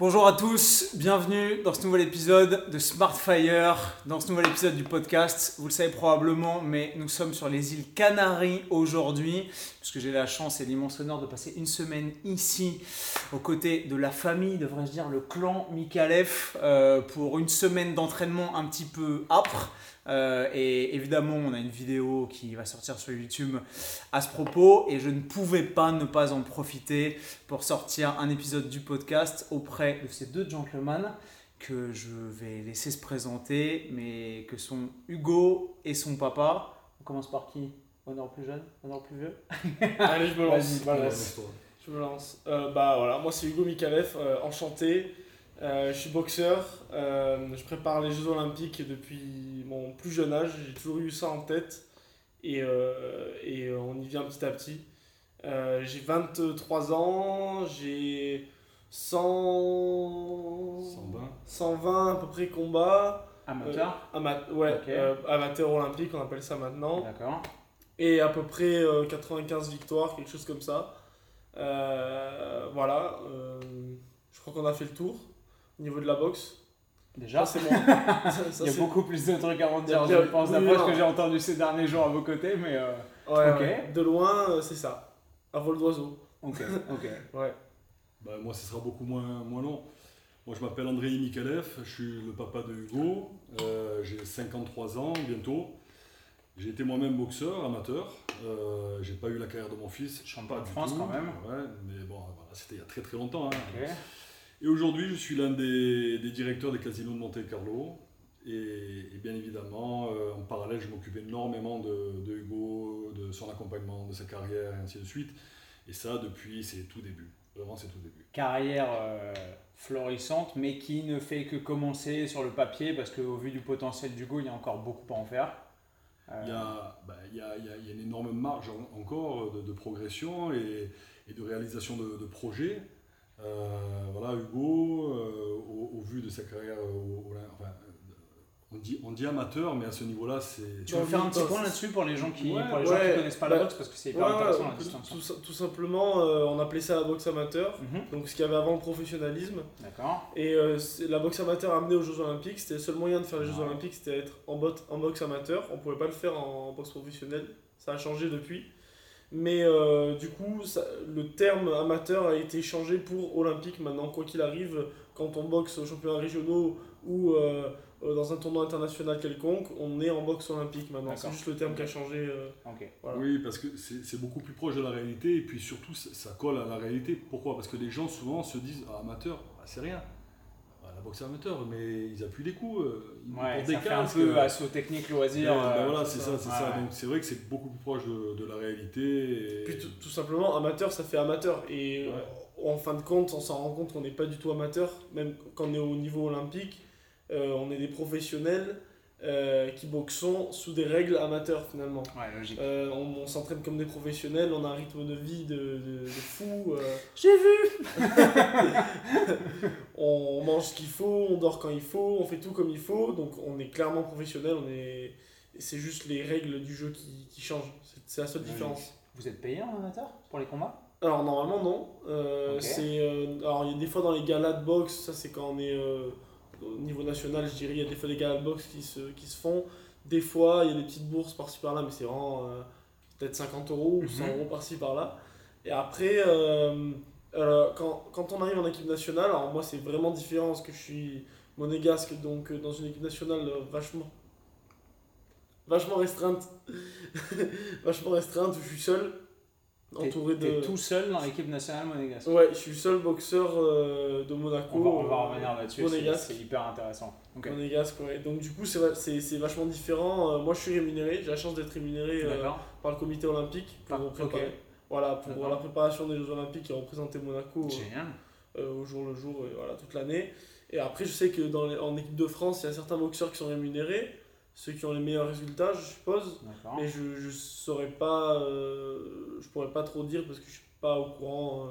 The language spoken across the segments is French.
Bonjour à tous, bienvenue dans ce nouvel épisode de Smartfire, dans ce nouvel épisode du podcast. Vous le savez probablement, mais nous sommes sur les îles Canaries aujourd'hui, puisque j'ai la chance et l'immense honneur de passer une semaine ici, aux côtés de la famille, devrais-je dire, le clan Mikalev, euh, pour une semaine d'entraînement un petit peu âpre. Euh, et évidemment, on a une vidéo qui va sortir sur YouTube à ce propos. Et je ne pouvais pas ne pas en profiter pour sortir un épisode du podcast auprès de ces deux gentlemen que je vais laisser se présenter, mais que sont Hugo et son papa. On commence par qui? Honneur plus jeune? Honneur plus vieux? Allez, je me lance. Je me lance. Euh, bah voilà, moi c'est Hugo Mikalev, euh, enchanté. Euh, je suis boxeur, euh, je prépare les Jeux Olympiques depuis mon plus jeune âge, j'ai toujours eu ça en tête et, euh, et on y vient petit à petit. Euh, j'ai 23 ans, j'ai 100... 120. 120 à peu près combats. Amateur Ama- ouais, euh, amateur olympique, on appelle ça maintenant. D'accord. Et à peu près euh, 95 victoires, quelque chose comme ça. Euh, voilà, euh, je crois qu'on a fait le tour au niveau de la boxe. Déjà, c'est bon. Il y a c'est- beaucoup plus de trucs à en dire, je pense, d'après ce que j'ai entendu ces derniers jours à vos côtés, mais... euh, Ouais, Ok. ouais. De loin, euh, c'est ça. À vol d'oiseau. Ok, ok. Ouais. Bah, moi, ce sera beaucoup moins, moins long. Moi, je m'appelle André Mikalev, je suis le papa de Hugo, euh, j'ai 53 ans bientôt. J'ai été moi-même boxeur, amateur. Euh, j'ai pas eu la carrière de mon fils. Champion pas de France, tout. quand même. Ouais, mais bon, voilà, c'était il y a très très longtemps. hein. Ok. Et aujourd'hui, je suis l'un des, des directeurs des casinos de Monte Carlo. Et, et bien évidemment, euh, en parallèle, je m'occupe énormément de, de Hugo, de son accompagnement, de sa carrière, et ainsi de suite. Et ça, depuis ses tout débuts. Vraiment, c'est tout début. Carrière euh, florissante, mais qui ne fait que commencer sur le papier, parce qu'au vu du potentiel d'Hugo, il y a encore beaucoup à en faire. Il y a, bah, il y a- il y a- une énorme marge en- encore de, de progression et, et de réalisation de, de projets. Euh, voilà, Hugo, euh, au, au vu de sa carrière, au- au- enfin, euh, on, dit, on dit amateur, mais à ce niveau-là, c'est. Tu veux faire un petit point là-dessus pour les gens qui Ouais, gens ouais, qui connaissent pas la bah, boxe parce que c'est hyper Ouais, intéressant ouais, la tout, tout simplement, euh, on appelait ça la boxe amateur. Mhm, Donc ce qu'il y avait avant le professionnalisme. D'accord. Et euh, la boxe amateur amenée aux Jeux Olympiques, c'était le seul moyen de faire les Jeux Ouais. Olympiques, c'était être en, boxe amateur. On pouvait pas le faire en boxe professionnelle. Ça a changé depuis. Mais euh, du coup, ça- le terme amateur a été changé pour olympique maintenant, quoi qu'il arrive, quand on boxe aux championnats régionaux ou euh, euh, dans un tournoi international quelconque, on est en boxe olympique maintenant. C'est juste le terme qui a changé. euh, voilà. Oui, parce que c'est c'est beaucoup plus proche de la réalité et puis surtout, ça, ça colle à la réalité. Pourquoi? Parce que les gens souvent se disent ah, amateur, bah, c'est rien. La boxe amateur, mais ils appuient les coups. euh, ils Ouais, portent ça des fait un peu euh, assaut technique loisir. Ben, ben voilà, c'est ça, c'est Ouais, ça. ouais. Donc c'est vrai que c'est beaucoup plus proche de, de la réalité. et- Puis tout, simplement, amateur, ça fait amateur. Et Ouais. en fin de compte, on s'en rend compte qu'on n'est pas du tout amateur, même quand on est au niveau olympique. euh, on est des professionnels euh, qui boxons sous des règles amateurs finalement. Ouais, logique. Euh, on on s'entraîne comme des professionnels, on a un rythme de vie de, de, de fou. euh, J'ai vu on mange ce qu'il faut, on dort quand il faut, on fait tout comme il faut. Donc on est clairement professionnel, on est... c'est juste les règles du jeu qui, qui changent. C'est- la seule Logique. différence. Vous êtes payé en amateur pour les combats? Alors normalement non. Euh, c'est, euh, alors il y a des fois dans les galas de boxe, ça c'est quand on est euh, au niveau national, je dirais, il y a des fois des galas de boxe qui se, qui se font. Des fois il y a des petites bourses par-ci par-là, mais c'est vraiment euh, peut-être 50 euros ou 100 Mhm. euros par-ci par-là. Et après, euh, euh, quand, quand on arrive en équipe nationale, alors moi c'est vraiment différent parce que je suis monégasque, donc dans une équipe nationale vachement vachement restreinte vachement restreinte où je suis seul entouré de t'es tout seul dans l'équipe nationale monégasque. Ouais, je suis le seul boxeur euh, de Monaco. On va, on va euh, revenir là-dessus, c'est- hyper intéressant. Monégasque, ouais. Donc du coup, c'est va- c'est c'est vachement différent. Euh, moi, je suis rémunéré. J'ai la chance d'être rémunéré euh, par le comité olympique pour Par- préparer. Voilà, pour la préparation des Jeux Olympiques et représenter Monaco au jour le jour, voilà, toute l'année. Et après, je sais que dans les- en équipe de France, il y a certains boxeurs qui sont rémunérés, ceux qui ont les meilleurs résultats, je suppose. Mais je, je saurais pas, euh, je pourrais pas trop dire parce que je suis pas au courant euh,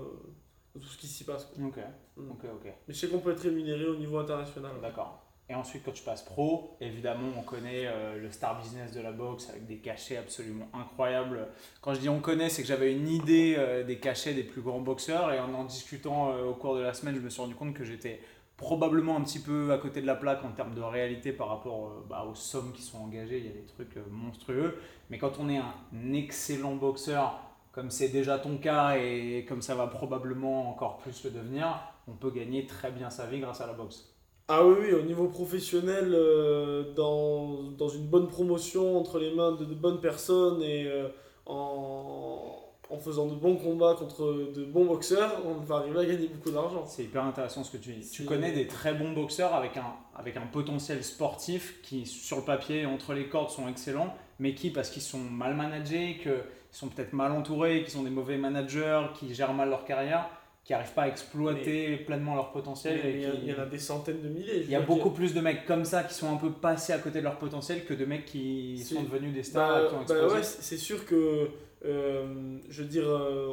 de tout ce qui s'y passe. quoi. Mm. Ok, ok. Mais je sais qu'on peut être rémunéré au niveau international. D'accord. Et ensuite, quand tu passes pro, évidemment, on connaît euh, le star business de la boxe avec des cachets absolument incroyables. Quand je dis on connaît, c'est que j'avais une idée des cachets des plus grands boxeurs. Et en en discutant au cours de la semaine, je me suis rendu compte que j'étais probablement un petit peu à côté de la plaque en termes de réalité par rapport bah, aux sommes qui sont engagées. Il y a des trucs monstrueux. Mais quand on est un excellent boxeur, comme c'est déjà ton cas et comme ça va probablement encore plus le devenir, on peut gagner très bien sa vie grâce à la boxe. Ah oui, oui, au niveau professionnel, euh, dans, dans, une bonne promotion entre les mains de, de bonnes personnes et euh, en, en, faisant de bons combats contre de bons boxeurs, on va arriver à gagner beaucoup d'argent. C'est hyper intéressant ce que tu dis. Tu connais des très bons boxeurs avec un, avec un potentiel sportif qui, sur le papier, entre les cordes, sont excellents, mais qui, parce qu'ils sont mal managés, qu'ils sont peut-être mal entourés, qu'ils sont des mauvais managers, qui gèrent mal leur carrière, qui n'arrivent pas à exploiter pleinement leur potentiel. il y, en a des centaines de milliers. Il y a beaucoup plus de mecs comme ça qui sont un peu passés à côté de leur potentiel que de mecs qui sont devenus des stars bah, qui ont bah explosé. c'est sûr que, je veux dire, euh,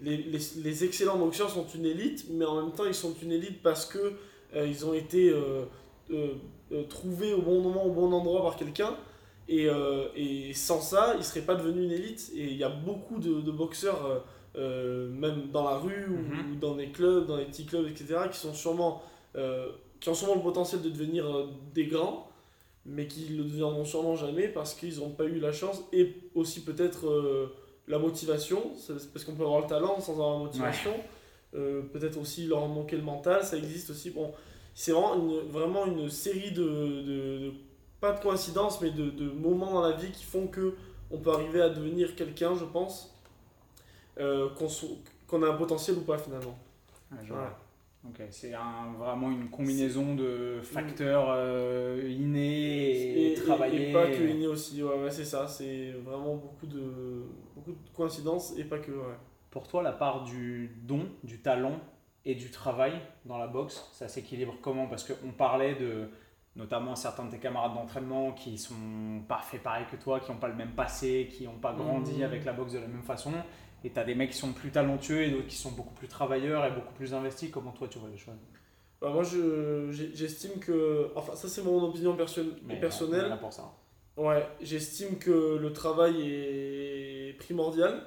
les, les, les, excellents boxeurs sont une élite, mais en même temps, ils sont une élite parce que euh, ils ont été trouvés au bon moment, au bon endroit par quelqu'un. Et, et, sans ça, ils ne seraient pas devenus une élite. Et il y a beaucoup de, de boxeurs euh, même dans la rue ou, mhm. dans des clubs, dans des petits clubs, etc., qui, sont sûrement, euh, qui ont sûrement le potentiel de devenir euh, des grands, mais qui ne le deviendront sûrement jamais parce qu'ils n'ont pas eu la chance et aussi peut-être la motivation, parce qu'on peut avoir le talent sans avoir la motivation, peut-être aussi leur manquer le mental, ça existe aussi. Bon, c'est vraiment une, vraiment une série de, de, pas de coïncidences, mais de, de, moments dans la vie qui font que on peut arriver à devenir quelqu'un, je pense. Euh, qu'on a un potentiel ou pas finalement. C'est vraiment une combinaison de facteurs euh, innés et, travaillés. Et, pas que innés aussi, ouais, c'est ça, c'est vraiment beaucoup de, beaucoup de coïncidences et pas que. Pour toi, la part du don, du talent et du travail dans la boxe, ça s'équilibre comment? Parce qu'on parlait de notamment certains de tes camarades d'entraînement qui sont pas faits pareil que toi, qui n'ont pas le même passé, qui n'ont pas grandi mmh. avec la boxe de la même façon. Et tu as des mecs qui sont plus talentueux et d'autres qui sont beaucoup plus travailleurs et beaucoup plus investis. Comment toi tu vois les choses? Bah Moi j'estime que. Enfin, ça c'est mon opinion perso personnelle. pour ça. Ouais, j'estime que le travail est primordial.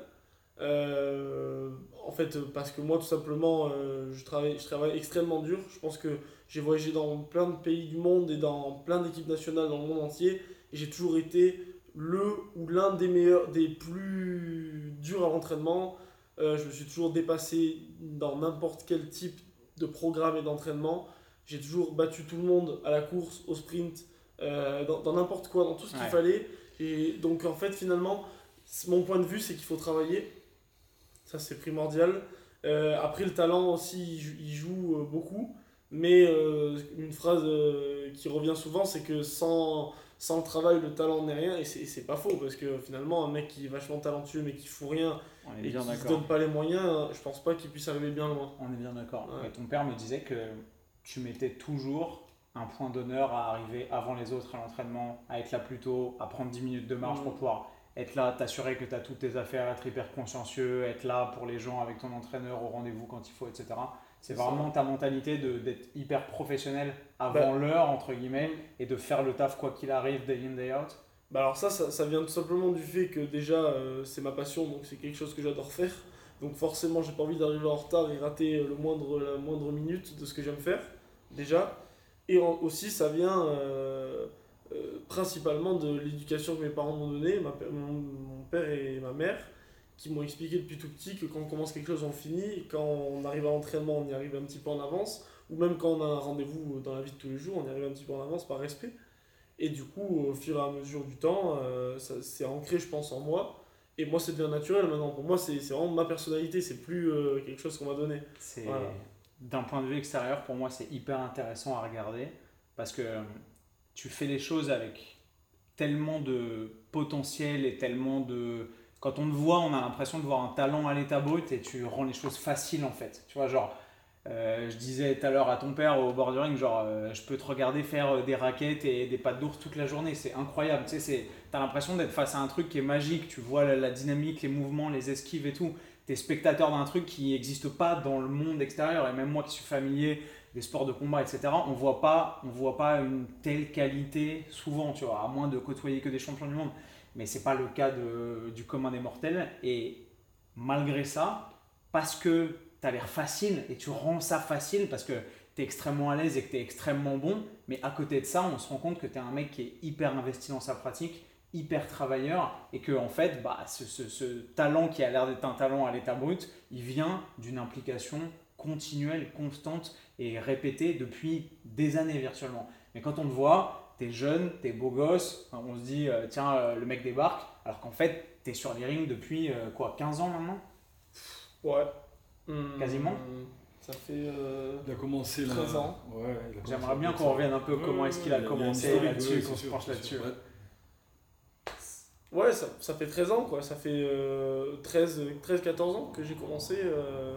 Euh, en fait, parce que moi, tout simplement, euh, je, travaille, je travaille extrêmement dur. Je pense que j'ai voyagé dans plein de pays du monde et dans plein d'équipes nationales dans le monde entier. Et j'ai toujours été le ou l'un des meilleurs, des plus durs à l'entraînement. Euh, je me suis toujours dépassé dans n'importe quel type de programme et d'entraînement. J'ai toujours battu tout le monde à la course, au sprint, euh, dans n'importe quoi, dans tout ce qu'il fallait. Et donc en fait finalement, mon point de vue c'est qu'il faut travailler. Ça c'est primordial. Euh, après le talent aussi il joue beaucoup. Mais une phrase qui revient souvent c'est que sans sans le travail, le talent n'est rien, et c'est pas faux, parce que finalement, un mec qui est vachement talentueux mais qui fout rien et qui ne se donne pas les moyens, je pense pas qu'il puisse arriver bien loin. On est bien d'accord. Ton père me disait que tu mettais toujours un point d'honneur à arriver avant les autres à l'entraînement, à être là plus tôt, à prendre 10 minutes de marche pour pouvoir être là, t'assurer que tu as toutes tes affaires, être hyper consciencieux, être là pour les gens avec ton entraîneur au rendez-vous quand il faut, etc. C'est vraiment ta mentalité d'être hyper professionnel avant bah, l'heure, entre guillemets, et de faire le taf quoi qu'il arrive, day in, day out bah alors ça, ça, vient tout simplement du fait que déjà euh, c'est ma passion, donc c'est quelque chose que j'adore faire. Donc forcément j'ai pas envie d'arriver en retard et rater le moindre, la moindre minute de ce que j'aime faire, déjà. Et aussi ça vient euh, euh, principalement de l'éducation que mes parents m'ont donnée, mon, père et ma mère qui m'ont expliqué depuis tout petit que quand on commence quelque chose, on finit, quand on arrive à l'entraînement, on y arrive un petit peu en avance, ou même quand on a un rendez-vous dans la vie de tous les jours, on y arrive un petit peu en avance par respect. Et du coup, au fur et à mesure du temps, euh, c'est ancré, je pense, en moi. Et moi, c'est devenu naturel maintenant. Pour moi, c'est vraiment ma personnalité, c'est plus euh, quelque chose qu'on m'a donné. D'un point de vue extérieur, pour moi, c'est hyper intéressant à regarder parce que euh, tu fais les choses avec tellement de potentiel et tellement de quand on te voit, on a l'impression de voir un talent à l'état brut et tu rends les choses faciles en fait. Tu vois, genre, euh, je disais tout à l'heure à ton père au bordering, genre, euh, je peux te regarder faire euh, des raquettes et des pattes d'ours toute la journée, c'est incroyable. Tu sais, as l'impression d'être face à un truc qui est magique, tu vois la, dynamique, les mouvements, les esquives et tout. es spectateur d'un truc qui n'existe pas dans le monde extérieur. Et même moi qui suis familier des sports de combat, etc., on voit pas, on voit pas une telle qualité souvent, tu vois, à moins de côtoyer que des champions du monde. Mais c'est pas le cas de, du commun des mortels. Et malgré ça, parce que tu as l'air facile et tu rends ça facile parce que tu es extrêmement à l'aise et que tu es extrêmement bon, mais à côté de ça, on se rend compte que tu es un mec qui est hyper investi dans sa pratique, hyper travailleur et que en fait, bah, ce, ce, ce talent qui a l'air d'être un talent à l'état brut, il vient d'une implication continuelle, constante et répétée depuis des années virtuellement. Mais quand on te voit, tu es jeune, tu es beau gosse, on se dit, euh, tiens, euh, le mec débarque, alors qu'en fait, tu es sur les rings depuis euh, quoi, 15 ans maintenant? Ouais. Quasiment Hum, Ça fait. euh, Il a commencé là. 13 ans. Ouais, J'aimerais bien qu'on revienne un peu Ouais, comment ouais, est-ce qu'il a commencé là-dessus, ouais, qu'on se penche là-dessus. ouais. Ouais, ça, ça fait 13 ans, quoi. Ça fait euh, 13-14 ans que j'ai commencé. euh,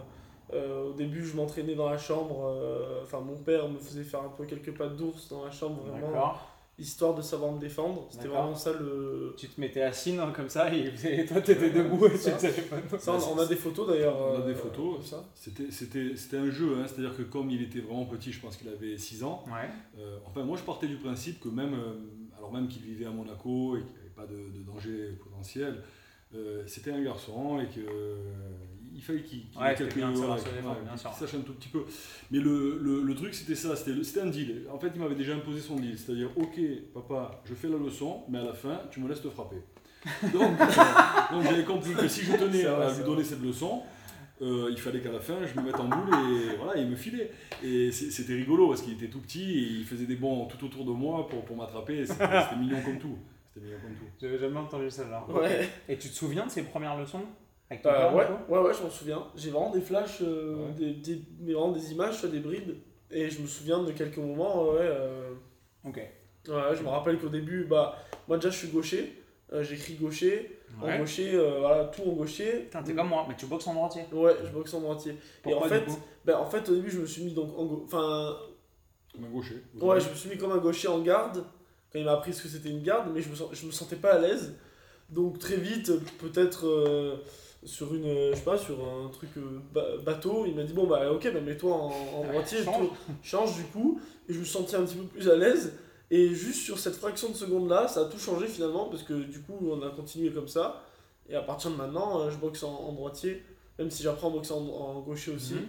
euh, au début, je m'entraînais dans la chambre. euh, Enfin, mon père me faisait faire un peu quelques pattes d'ours dans la chambre, vraiment, D'accord. Histoire de savoir me défendre. C'était vraiment ça le. Tu te mettais assis non, comme ça et, et toi t'étais debout et tu ne savais pas. Ça, on, on a des photos d'ailleurs. On a euh, des photos. ça. C'était, c'était, c'était un jeu, hein, c'est-à-dire que comme il était vraiment petit, je pense qu'il avait 6 ans, Ouais. euh, enfin moi je partais du principe que même, euh, alors même qu'il vivait à Monaco et qu'il n'y avait pas de, de danger potentiel, euh, c'était un garçon et que il fallait qu'il, qu'il Ouais, quelques- bien ouais, bien sûr. sache un tout petit peu. Mais le, le, le truc c'était ça, c'était, un deal. En fait il m'avait déjà imposé son deal, c'est-à-dire ok papa, je fais la leçon, mais à la fin tu me laisses te frapper. Donc, euh, donc j'avais compris que si je tenais à lui vrai. donner cette leçon, euh, il fallait qu'à la fin je me mette en boule et voilà, il me filait. Et c'était rigolo parce qu'il était tout petit et il faisait des bonds tout autour de moi pour, pour m'attraper. C'était mignon comme tout. C'était mignon comme tout. J'avais jamais entendu celle-là. Ouais. Et tu te souviens de ces premières leçons? Avec ton Euh, père, ouais, ouais, ouais, je m'en souviens. J'ai vraiment des flashs, euh, Ouais. des, des, mais vraiment des images, des brides. Et je me souviens de quelques moments, ouais. euh, Ok. ouais, je me rappelle qu'au début, bah, moi déjà je suis gaucher. euh, J'écris gaucher. En gaucher, euh, voilà, tout en gaucher. Putain, t'es comme moi, mais tu boxes en droitier. Ouais, je boxe en droitier. Pourquoi et en fait, ben, en fait, au début, je me suis mis donc en Enfin, Comme un gaucher. ouais, je me suis mis comme un gaucher en garde. Quand il m'a appris ce que c'était une garde, mais je me, je me sentais pas à l'aise. Donc très vite, peut-être euh, sur une, euh, je sais pas, sur un truc euh, ba- bateau, il m'a dit bon bah ok, bah, mets-toi en, en Ouais, droitier, change. tout- change du coup. Et je me sentais un petit peu plus à l'aise. Et juste sur cette fraction de seconde là, ça a tout changé finalement parce que du coup on a continué comme ça. Et à partir de maintenant, euh, je boxe en, en droitier, même si j'apprends à boxer en, en gaucher aussi. Mhm.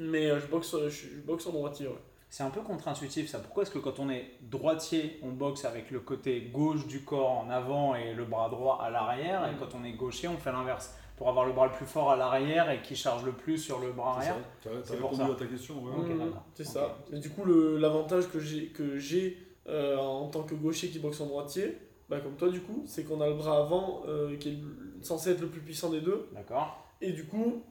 Mais je, boxe, je, je boxe en droitier, ouais. C'est un peu contre-intuitif ça. Pourquoi est-ce que quand on est droitier, on boxe avec le côté gauche du corps en avant et le bras droit à l'arrière, et Mm. quand on est gaucher, on fait l'inverse pour avoir le bras le plus fort à l'arrière et qui charge le plus sur le bras C'est ça. arrière C'est pour répondu ça. à ta question. ouais. D'accord. C'est ça. Et du coup, l'avantage que j'ai que j'ai euh, en tant que gaucher qui boxe en droitier, bah, comme toi du coup, c'est qu'on a le bras avant euh, qui est le- censé être le plus puissant des deux. D'accord Et du coup,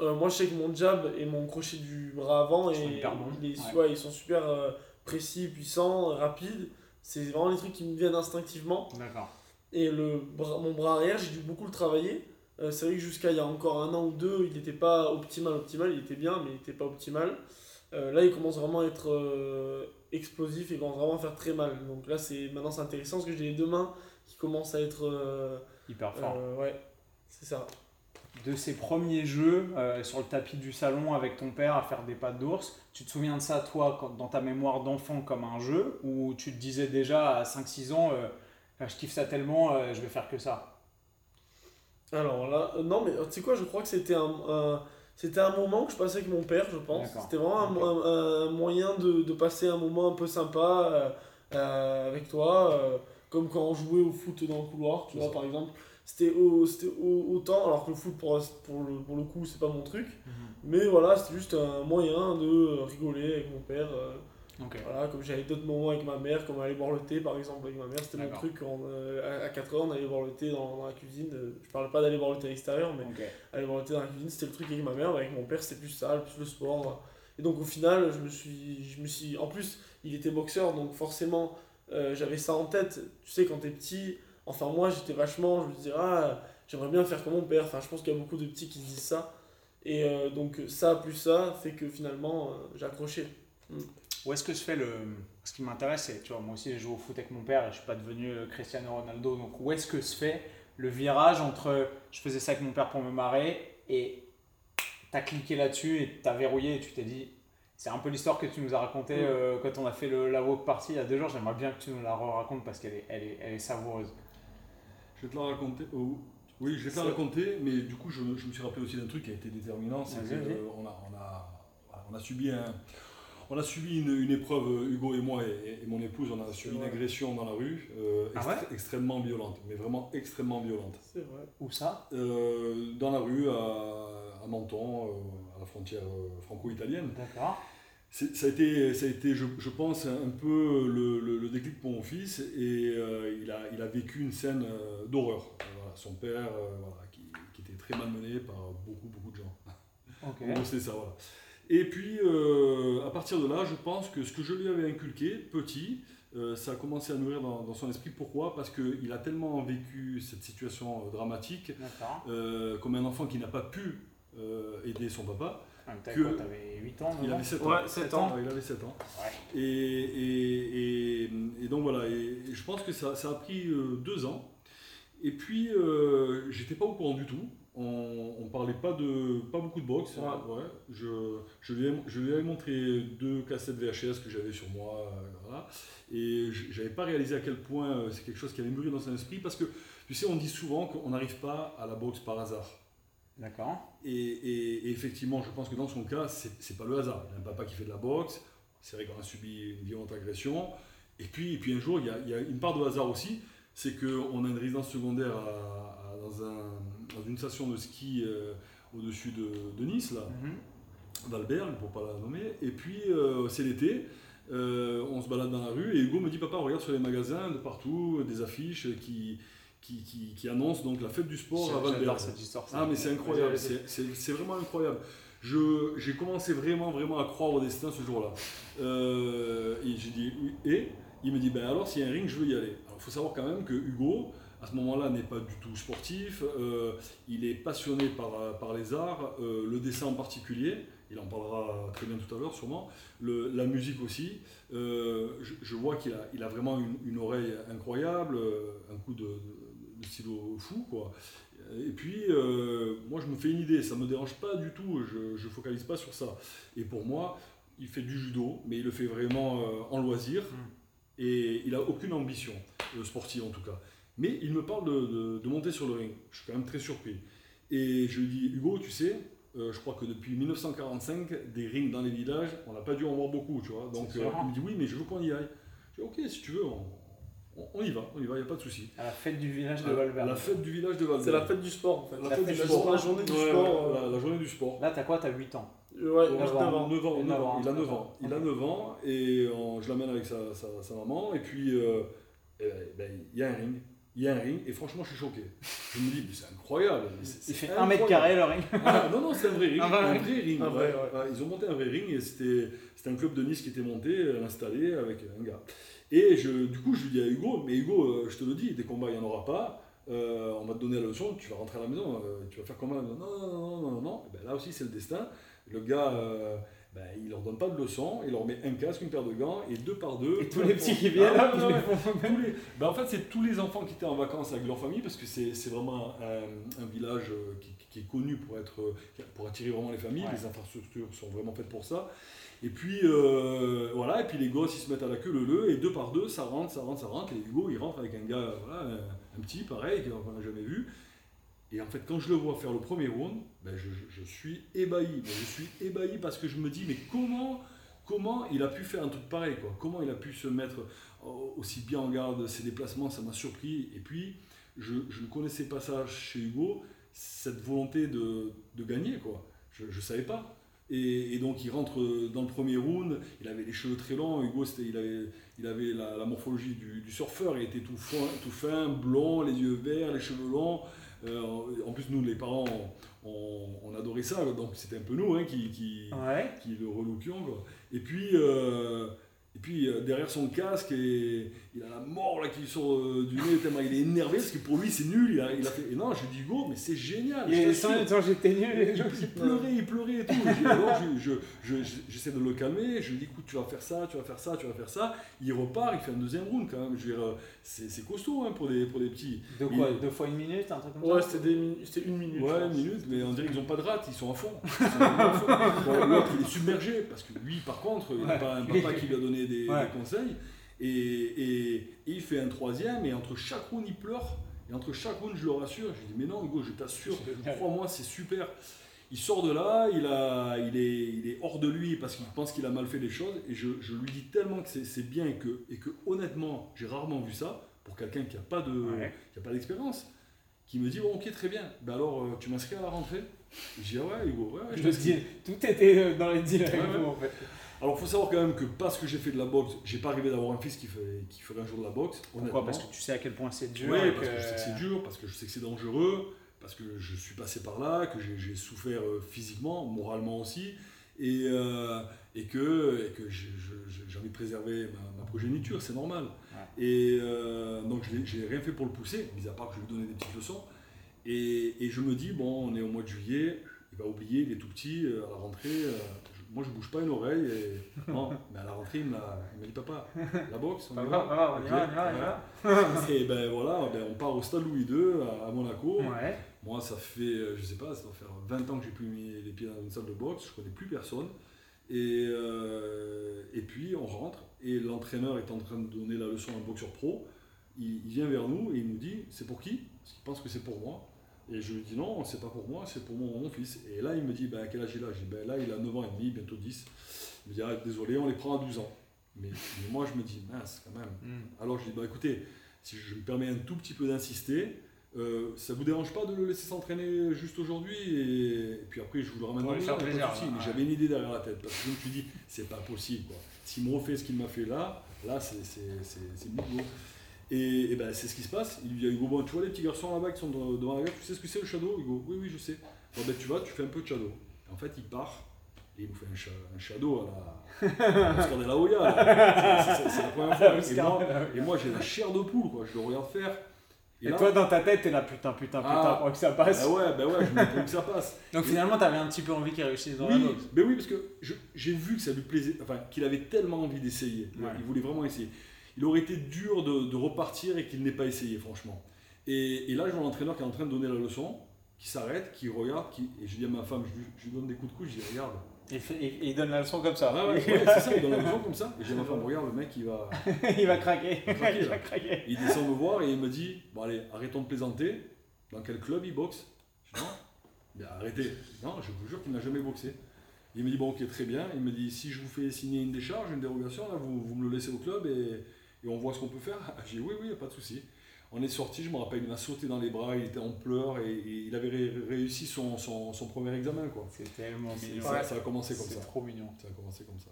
euh, moi je sais que mon jab et mon crochet du bras avant, Ils sont et, hyper bons. il est- Ouais. ouais, ils sont super euh, précis, puissants, rapides. C'est vraiment les trucs qui me viennent instinctivement. D'accord. Et le bras- mon bras arrière, j'ai dû beaucoup le travailler. Euh, c'est vrai que jusqu'à il y a encore un an ou deux, il n'était pas optimal, optimal. Il était bien, mais il n'était pas optimal. Là, il commence vraiment à être explosif et il commence vraiment à faire très mal. Donc là, c'est maintenant c'est intéressant parce que j'ai les deux mains qui commencent à être. Hyper fort. ouais, c'est ça. De ces premiers jeux euh, sur le tapis du salon avec ton père à faire des pattes d'ours. Tu te souviens de ça, toi, quand- dans ta mémoire d'enfant, comme un jeu Ou tu te disais déjà à 5-6 ans, euh, Ah, je kiffe ça tellement, euh, je vais faire que ça? Alors là, non, mais tu sais quoi, je crois que c'était un, un- c'était un moment que je passais avec mon père, je pense. C'était vraiment un, Ok. un- un moyen de, de passer un moment un peu sympa avec toi, comme quand on jouait au foot dans le couloir, tu vois, ça. par exemple. C'était au, c'était au- autant, alors que le foot, pour, pour, le, pour le coup, c'est pas mon truc. Mais voilà, c'était juste un moyen de rigoler avec mon père. euh, voilà, comme j'avais d'autres moments avec ma mère, comme aller boire le thé par exemple avec ma mère, c'était mon truc. on, euh, à- à 4h, on allait boire le thé dans, dans la cuisine. euh, Je parle pas d'aller boire le thé à l'extérieur, mais aller boire le thé dans la cuisine, c'était le truc avec ma mère. Avec mon père, c'était plus ça, plus le sport. Et donc au final, je me suis. Je me suis en plus, il était boxeur, donc forcément, euh, j'avais ça en tête. Tu sais, quand t'es petit, enfin moi, j'étais vachement. Je me disais, ah, j'aimerais bien faire comme mon père. Enfin, je pense qu'il y a beaucoup de petits qui se disent ça. Et euh, donc ça, plus ça, fait que finalement, euh, j'ai accroché. Où est-ce que se fait le. Ce qui m'intéresse, c'est, tu vois, moi aussi j'ai joué au foot avec mon père et je suis pas devenu euh, Cristiano Ronaldo, donc où est-ce que se fait le virage entre je faisais ça avec mon père pour me marrer et t'as cliqué là-dessus et t'as verrouillé et tu t'es dit. C'est un peu l'histoire que tu nous as racontée Mm. euh, quand on a fait le, la walk party il y a deux jours. J'aimerais bien que tu nous la racontes parce qu'elle est, elle est, elle est savoureuse. Je vais te la raconter. oh, oui, je vais te la raconter, mais du coup, je, me- je me suis rappelé aussi d'un truc qui a été déterminant. C'est qu'on a, on a, on a subi, un, on a subi une, une épreuve, euh, Hugo et moi et, et mon épouse, on a subi une agression dans la rue, euh, Ah extré- ouais? extrêmement violente, mais vraiment extrêmement violente. C'est vrai. Où ça? Euh, dans la rue, à, à Menton, euh, à la frontière euh, franco-italienne. D'accord. Ça a été, ça a été je, je pense, un peu le, le- le déclic pour mon fils et euh, il, a, il a vécu une scène euh, d'horreur. Voilà, son père, euh, voilà, qui, qui était très malmené par beaucoup, beaucoup de gens. Ok. En gros, c'est ça, voilà. Et puis, à partir de là, je pense que ce que je lui avais inculqué, petit, ça a commencé à nourrir dans, dans son esprit. Pourquoi? Parce qu'il a tellement vécu cette situation dramatique, comme un enfant qui n'a pas pu aider son papa. Ah, T'avais Que- quoi T'avais 8 ans Il avait 7 ans. Ouais, 7 ans. Il avait 7 ans. Ouais. Et, et, et, et donc voilà, et, et je pense que ça, ça a pris euh, deux ans. Et puis, euh, j'étais pas au courant du tout. On, on parlait pas de pas beaucoup de boxe. Ouais. Ouais. Je, je, lui ai, je lui avais montré deux cassettes VHS que j'avais sur moi. euh, voilà. Et j'avais pas réalisé à quel point euh, c'est quelque chose qui avait mûri dans son esprit. Parce que, tu sais, on dit souvent qu'on n'arrive pas à la boxe par hasard. D'accord. Et, et- et effectivement, je pense que dans son cas, c'est pas le hasard. Il y a un papa qui fait de la boxe, c'est vrai qu'on a subi une violente agression. Et puis, et puis un jour, il y, a, il y a une part de hasard aussi, c'est qu'on a une résidence secondaire à- à- dans, un- dans une station de ski euh, au-dessus de, de Nice, là, Mhm. d'Alberg, pour pas la nommer. Et puis, euh, c'est l'été, euh, on se balade dans la rue, et Hugo me dit, papa, regarde sur les magasins de partout, des affiches qui, qui, qui, qui annoncent donc la fête du sport à Valberg. J'adore cette histoire. Ah, mais c'est incroyable, c'est- vraiment incroyable. J'ai commencé vraiment, vraiment à croire au destin ce jour-là. Euh, et j'ai dit, oui, et il me dit, ben alors s'il y a un ring, je veux y aller. Alors il faut savoir quand même que Hugo, à ce moment-là, n'est pas du tout sportif, euh, il est passionné par, par les arts, euh, le dessin en particulier, il en parlera très bien tout à l'heure sûrement, le- la musique aussi. Je, je vois qu'il a, il a vraiment une, une oreille incroyable, un coup de, de- de stylo fou, quoi. Et puis, euh, moi, je me fais une idée, ça me dérange pas du tout, je ne focalise pas sur ça. Et pour moi, il fait du judo, mais il le fait vraiment euh, en loisir, et il n'a aucune ambition euh, sportive en tout cas. Mais il me parle de, de- de monter sur le ring, je suis quand même très surpris. Et je lui dis, Hugo, tu sais, euh, je crois que depuis 1945, des rings dans les villages, on n'a pas dû en voir beaucoup, tu vois. Donc il me dit, oui, mais je veux qu'on y aille. Je dis, ok, si tu veux, on, on- y va, on y va, il n'y a pas de souci. À la fête du village de Valverde. La fête du village de Valberg. C'est la fête du sport en fait. La La fête fête du du sport. sport. La journée du Ouais, sport. ouais, euh, la, la journée du sport. Là, t'as quoi? T'as 8 ans. Ouais, Neuf neuf ans. ans. 9 ans, Et neuf neuf ans, ans, il a neuf 9 ans. Il a Ok. 9 ans et on- je l'amène avec sa, sa, sa maman et puis euh, eh ben, il y a un ring. Il y a un ring et franchement je suis choqué. Je me dis mais c'est incroyable. mais c'est- Il fait 1 mètre carré le ring. Ah, non non c'est un vrai ring. Un vrai un ring. vrai ring. Un vrai, ouais. ouais. Ouais, Ils ont monté un vrai ring et c'était c'était un club de Nice qui était monté, euh, installé avec un gars. Et je, du coup je lui dis à Hugo mais Hugo euh, je te le dis des combats il n'y en aura pas. Euh, on va te donner la leçon, tu vas rentrer à la maison, tu vas faire comment Non, non, non, non, non, non, non. Et ben là aussi, c'est le destin. Le gars, euh, ben, il leur donne pas de leçon, il leur met un casque, une paire de gants, et deux par deux. Et tous les petits qui viennent, Ah, ils ouais, les ouais. les- ben, en fait, c'est tous les enfants qui étaient en vacances avec leur famille, parce que c'est vraiment un, un village euh, qui, qui est connu pour, être, euh, pour attirer vraiment les familles. Ouais. Les infrastructures sont vraiment faites pour ça. Et puis, euh, voilà, et puis les gosses, ils se mettent à la queue le le, et deux par deux, ça rentre, ça rentre, ça rentre. Et Hugo, il rentre avec un gars, voilà, un, un petit, pareil, qu'on n'a jamais vu. Et en fait, quand je le vois faire le premier round, ben, je, suis ébahi. Mais je suis ébahi parce que je me dis, mais comment, comment il a pu faire un truc pareil quoi? Comment il a pu se mettre euh, aussi bien en garde Ses déplacements, ça m'a surpris. Et puis, je, ne connaissais pas ça chez Hugo, cette volonté de, de gagner, quoi. Je ne savais pas. Et, donc, il rentre dans le premier round, il avait les cheveux très longs. Hugo, il avait, il avait la, la morphologie du, du surfeur, il était tout fin, tout fin, blond, les yeux verts, les cheveux longs. Euh, en plus, nous, les parents, on, on adorait ça, donc c'était un peu nous hein, qui, qui, Ouais. qui le relookions. Quoi. Et puis, euh, Et puis euh, derrière son casque, et, il a la mort là qui sort euh, du nez tellement il est énervé parce que pour lui c'est nul. Il a, il a fait. Et non, je lui dis Hugo, mais c'est génial. je Et sans j'étais nul et Il, il pleurait, il pleurait et tout. Alors, je- je- je- je- j'essaie de le calmer. Je lui dis, écoute, tu vas faire ça, tu vas faire ça, tu vas faire ça. Il repart, il fait un deuxième round quand même. Je veux dire, euh, c'est, c'est costaud hein, pour, des, pour des petits. De quoi Deux fois une minute, un truc comme Ouais, ça c'était des minu- c'était une minute. je Ouais, une minute, mais on dirait qu'ils n'ont pas de rate, ils sont à fond. Ils sont vraiment à fond. Bon, l'autre, il est submergé, parce que lui, par contre, il n'a Ouais. pas un papa qui lui a donné des, Ouais. des conseils. Et, et- et il fait un troisième, et entre chaque round, il pleure. Et entre chaque round, je le rassure. Je lui dis, mais non, Hugo, je t'assure, crois-moi, c'est super. Il sort de là, il, a, il, est, il est hors de lui parce qu'il pense qu'il a mal fait les choses. Et je, je lui dis tellement que c'est, bien et que, et que, honnêtement, j'ai rarement vu ça pour quelqu'un qui n'a pas, de, Ouais. qui a pas d'expérience. Qui me dit, bon, ok, très bien. Ben alors, euh, tu m'inscris à la rentrée? Je dis, ah ouais, Hugo, ouais, ouais, je Le t'inscris. deal, tout était euh, dans les deals Ouais, ouais. vous en fait. Alors, il faut savoir quand même que parce que j'ai fait de la boxe, j'ai pas arrivé d'avoir un fils qui, fait, qui ferait un jour de la boxe. Pourquoi? Parce que tu sais à quel point c'est dur. Oui, parce que que- je sais que c'est dur, parce que je sais que c'est dangereux, parce que je suis passé par là, que j'ai- souffert euh, physiquement, moralement aussi, et, euh, et que, et j'ai envie de préserver ma, ma progéniture, c'est normal. Et euh, donc j'ai rien fait pour le pousser, mis à part que je lui donnais des petites leçons. Et, et je me dis, bon, on est au mois de juillet, il va oublier, il est tout petit, euh, à la rentrée, moi je bouge pas une oreille, et, non, mais à la rentrée il m'a dit, papa, la boxe, on y Papa, va papa, on y Ok, va, on y va, on y va. et ben voilà, ben on part au stade Louis II à, à Monaco. Ouais. Moi, ça fait, euh, je sais pas, ça doit faire 20 ans que j'ai plus mis les pieds dans une salle de boxe, je connais plus personne. Et, euh, et puis on rentre, et l'entraîneur est en train de donner la leçon à un boxeur pro. Il, il vient vers nous et il nous dit C'est pour qui? Parce qu'il pense que c'est pour moi. Et je lui dis Non, c'est pas pour moi, c'est pour mon, mon fils. Et là, il me dit ben, À quel âge il a? Je dis ben, Là, il a 9 ans et demi, bientôt 10. Il me dit ah, Désolé, on les prend à 12 ans. Mais, mais moi, je me dis Mince, quand même. Mm. Alors je dis, bah écoutez, si je me permets un tout petit peu d'insister, euh, ça vous dérange pas de le laisser s'entraîner juste aujourd'hui et... et puis après je vous le ramène lui le faire plaisir, Mais j'avais une idée derrière la tête parce que je me suis dit, c'est pas possible quoi. S'il me refait ce qu'il m'a fait là, là c'est c'est- c'est- c'est Hugo. Et, et ben c'est ce qui se passe. Il dit à Hugo, bon, tu vois les petits garçons là-bas qui sont de- devant la gare, tu sais ce que c'est le shadow Hugo? Oui, oui, je sais. Bon, ben tu vas, tu fais un peu de shadow. Et en fait, il part et il nous fait un, shadow à la Oscar de la Hoya. là. C'est- la première fois. Et moi, et moi, j'ai la chair de poule, quoi. Je le regarde faire. Et, là- toi, dans ta tête, t'es là, putain, putain, putain, Ah. pour que ça passe. Bah ouais, bah ouais, je me dis que ça passe. Donc finalement, t'avais un petit peu envie qu'il réussisse dans oui, la boxe. mais oui, parce que j'ai vu que ça lui plaisait, enfin, qu'il avait tellement envie d'essayer. Ouais. Il voulait vraiment essayer. Il aurait été dur de, de repartir et qu'il n'ait pas essayé, franchement. Et, et là, je vois l'entraîneur qui est en train de donner la leçon, qui s'arrête, qui regarde, qui, et je dis à ma femme, je lui, je lui donne des coups de coude, je dis, regarde. Et, il donne la leçon comme ça. Ah ouais, ouais, c'est ça, il donne la leçon comme ça. Et je dis à ma femme, regarde, le mec, il va. il va craquer. Il va craquer, il va là. craquer. Il descend me voir et il me dit Bon, allez, arrêtons de plaisanter. Dans quel club il boxe? Je dis Non. Mais arrêtez. Non, je vous jure qu'il n'a jamais boxé. Il me dit Bon, ok, très bien. Il me dit Si je vous fais signer une décharge, une dérogation, là, vous, vous me le laissez au club et, et on voit ce qu'on peut faire. J'ai dit Oui, oui, pas de souci. On est sorti, je me rappelle, il m'a sauté dans les bras, il était en pleurs et, et il avait ré- réussi son, son, son premier examen. Quoi. C'est tellement C'est- mignon. ça, ça a commencé comme C'est ça. trop mignon. Ça a commencé comme ça.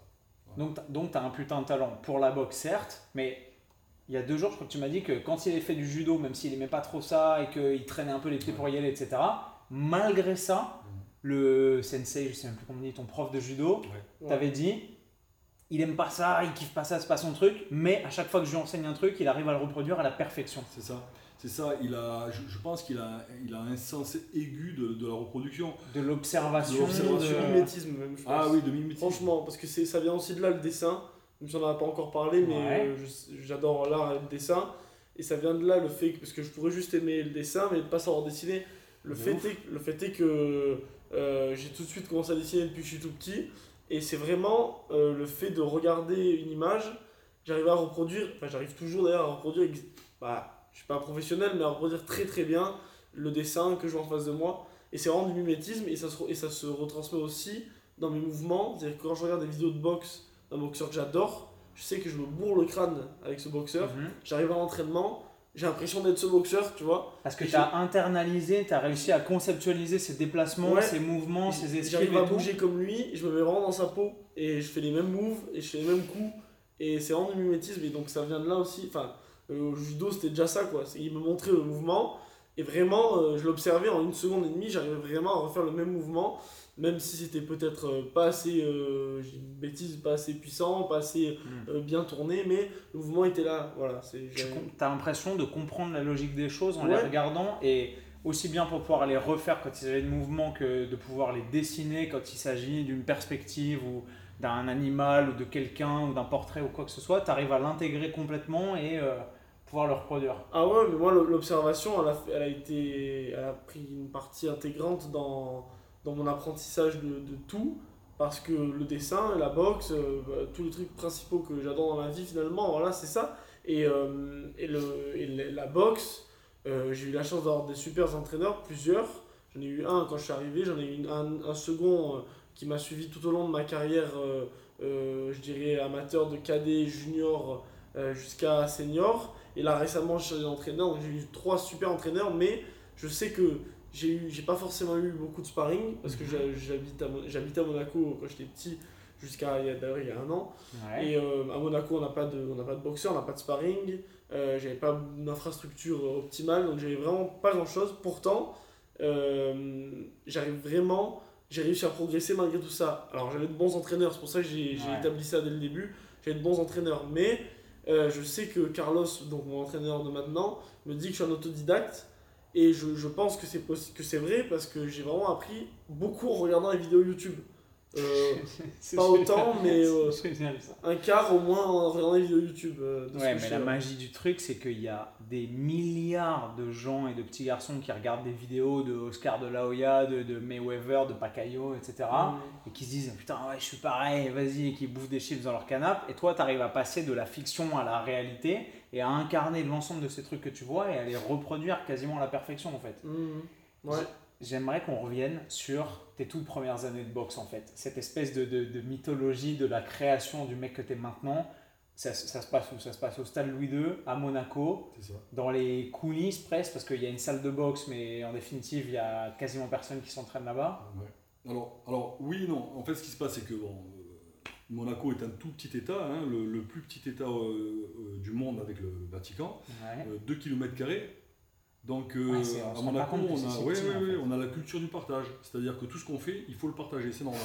Donc, tu as un putain de talent pour la boxe, certes, mais il y a deux jours, je crois que tu m'as dit que quand il avait fait du judo, même s'il aimait pas trop ça et qu'il traînait un peu les pieds pour y aller, etc., malgré ça, le sensei, je sais même plus comment on dit, ton prof de judo, Ouais. t'avait dit, il aime pas ça, il kiffe pas ça, c'est pas son truc, mais à chaque fois que je lui enseigne un truc, il arrive à le reproduire à la perfection. C'est ça. C'est ça, il a, je, je pense qu'il a, il a un sens aigu de, de la reproduction. De l'observation. De mimétisme même, je pense. Ah oui, de mimétisme. Franchement, parce que c'est- ça vient aussi de là le dessin. Même si on n'en a pas encore parlé, mais Ouais. euh, j'adore l'art et le dessin. Et ça vient de là le fait que, parce que je pourrais juste aimer le dessin, mais ne pas savoir dessiner. Le, De fait ouf. est, le fait est que euh, j'ai tout de suite commencé à dessiner depuis que je suis tout petit. Et c'est vraiment euh, le fait de regarder une image, j'arrive à reproduire, enfin j'arrive toujours d'ailleurs à reproduire, bah, je suis pas un professionnel, mais à reproduire très très bien le dessin que je vois en face de moi. Et c'est vraiment du mimétisme et ça se, et ça se retransmet aussi dans mes mouvements. C'est-à-dire que quand je regarde des vidéos de boxe d'un boxeur que j'adore, je sais que je me bourre le crâne avec ce boxeur. Mhm. J'arrive à l'entraînement, j'ai l'impression d'être ce boxeur, tu vois. Parce que tu as internalisé, tu as réussi à conceptualiser ses déplacements, Ouais. ses mouvements, ses esquives J'arrive à bouger comme lui, je me mets vraiment dans sa peau et je fais les mêmes moves et je fais les mêmes coups. Et c'est vraiment du mimétisme et donc ça vient de là aussi. Enfin, euh, au judo c'était déjà ça quoi. Il me montrait le mouvement et vraiment euh, je l'observais en une seconde et demie, j'arrivais vraiment à refaire le même mouvement. Même si c'était peut-être euh, pas assez, euh, j'ai une bêtise, pas assez puissant, pas assez Hmm. euh, bien tourné, mais le mouvement était là. Voilà, c'est, Tu as l'impression de comprendre la logique des choses en les regardant et aussi bien pour pouvoir les refaire quand il s'agit de mouvements que de pouvoir les dessiner quand il s'agit d'une perspective ou d'un animal ou de quelqu'un ou d'un portrait ou quoi que ce soit. Tu arrives à l'intégrer complètement et euh, pouvoir le reproduire. Ah ouais, mais moi l'observation, elle a, fait- elle a été, elle a pris une partie intégrante dans, dans mon apprentissage de, tout, parce que le dessin, la boxe, euh, bah, tous les trucs principaux que j'adore dans ma vie finalement, voilà, c'est ça. Et, euh, et, le, et la boxe, euh, j'ai eu la chance d'avoir des super entraîneurs, plusieurs. J'en ai eu un quand je suis arrivé, j'en ai eu un, second qui m'a suivi tout au long de ma carrière, je dirais amateur de cadet, junior, jusqu'à senior. Et là récemment, je suis entraîneur, donc j'ai eu trois super entraîneurs, mais je sais que j'ai eu, j'ai pas forcément eu beaucoup de sparring parce que j'ha- j'habite à, à Monaco quand j'étais petit, jusqu'à il y a- d'ailleurs il y a un an. Ouais. Et euh, à Monaco, on n'a pas, de, on n'a pas de boxeur, on n'a pas de sparring, euh, j'avais pas une infrastructure optimale, donc j'avais vraiment pas grand chose. Pourtant, euh, j'arrive vraiment, j'ai réussi à progresser malgré tout ça. Alors j'avais de bons entraîneurs, c'est pour ça que j'ai, j'ai Ouais. établi ça dès le début. J'avais de bons entraîneurs, mais je sais que Carlos, donc mon entraîneur de maintenant, me dit que je suis un autodidacte. Et je, je pense que c'est, possi- que c'est vrai parce que j'ai vraiment appris beaucoup en regardant les vidéos YouTube. Euh, pas autant, mais, euh, un quart au moins en regardant les vidéos YouTube. euh, Ouais, mais la magie du truc, c'est qu'il y a des milliards de gens et de petits garçons qui regardent des vidéos de Oscar de la Hoya, de, de Mayweather, de Pacquiao, etc. Mm. Et qui se disent putain, ouais, je suis pareil, vas-y, et qui bouffent des chips dans leur canapé. Et toi, tu arrives à passer de la fiction à la réalité et à incarner l'ensemble de ces trucs que tu vois et à les reproduire quasiment à la perfection en fait. Mm. Ouais. J'aimerais qu'on revienne sur tes toutes premières années de boxe en fait. Cette espèce de, de- de mythologie de la création du mec que tu es maintenant. Ça, ça se passe où? Ça se passe au stade Louis II, à Monaco, dans les coulisses presque, parce qu'il y a une salle de boxe, mais en définitive, il y a quasiment personne qui s'entraîne là-bas. Ouais. Alors, alors, oui, non. En fait, ce qui se passe, c'est que bon, euh, Monaco est un tout petit État, hein, le, le plus petit État euh, euh, du monde avec le Vatican, Ouais. euh, 2 km. Donc, euh, Ouais, à Monaco, on a, si ouais, petit, ouais, en ouais, fait. on a la culture du partage. C'est-à-dire que tout ce qu'on fait, il faut le partager, c'est normal.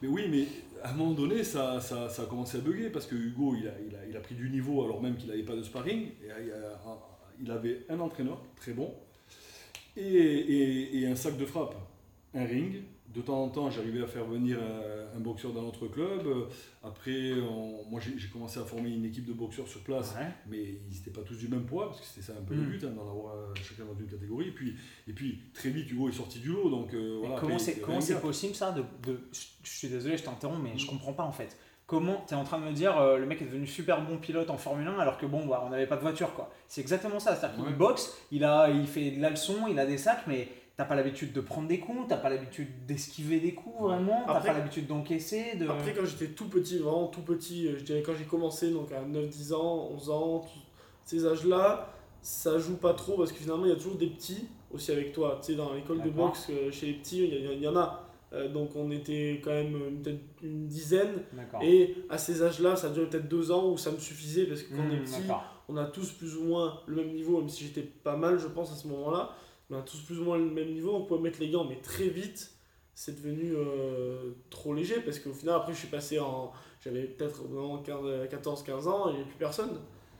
Mais oui, mais à un moment donné, ça, ça, ça a commencé à bugger parce que Hugo, il a, il a, il a pris du niveau alors même qu'il n'avait pas de sparring. Et, euh, il avait un entraîneur très bon et, et- et un sac de frappe, un ring. De temps en temps, j'arrivais à faire venir un, un boxeur d'un autre club. Après, on- moi, j'ai commencé à former une équipe de boxeurs sur place Ouais. mais ils n'étaient pas tous du même poids, parce que c'était ça un peu le but, hein, d'en avoir euh, chacun dans une catégorie. Et puis, et puis très vite, Hugo est sorti du lot, donc euh, voilà. comment après, c'est possible ça de, de- je, suis désolé, je t'interromps, mais je Mm. comprends pas en fait. Comment tu es en train de me dire euh, le mec est devenu super bon pilote en Formule 1 alors que bon, bah, on n'avait pas de voiture quoi. C'est exactement ça. C'est-à-dire qu'il boxe, il, a, il fait de la leçon, il a des sacs, mais t'as pas l'habitude de prendre des coups, t'as pas l'habitude d'esquiver des coups vraiment, t'as pas l'habitude d'encaisser. De... Après, quand j'étais tout petit, vraiment tout petit, euh, je dirais quand j'ai commencé, donc à 9-10 ans, 11 ans, ces âges-là, ça joue pas trop parce que finalement, il y a toujours des petits aussi avec toi. Tu sais, dans l'école de boxe, euh, chez les petits, il y, en a. Euh, donc on était quand même peut-être une dizaine. Et à ces âges-là, ça duré peut-être deux ans où ça me suffisait parce que quand on est Mm, petit, on a tous plus ou moins le même niveau, même si j'étais pas mal, je pense, à ce moment-là. On a tous plus ou moins le même niveau, on pouvait mettre les gants, mais très vite, c'est devenu euh, trop léger parce qu'au final, après, je suis passé en. J'avais peut-être vraiment 15, 14-15 ans et il n'y avait plus personne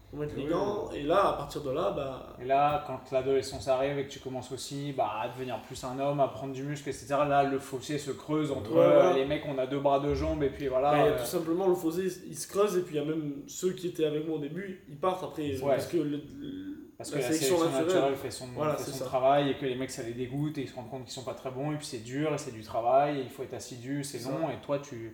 pour mettre les gants. Et là, à partir de là, bah. Et là, quand l'adolescence arrive et que tu commences aussi bah, à devenir plus un homme, à prendre du muscle, etc., là, le fossé se creuse entre Ouais, euh, les mecs, on a deux bras, deux jambes, et puis voilà. bah, euh, Tout simplement, le fossé, il se creuse et puis il y a même ceux qui étaient avec moi au début, ils partent après. Ouais. Parce que le- le- Parce que la sélection, naturelle, fait son, Voilà, fait c'est son ça. travail et que les mecs ça les dégoûte et ils se rendent compte qu'ils sont pas très bons et puis c'est dur et c'est du travail et il faut être assidu, c'est long et toi tu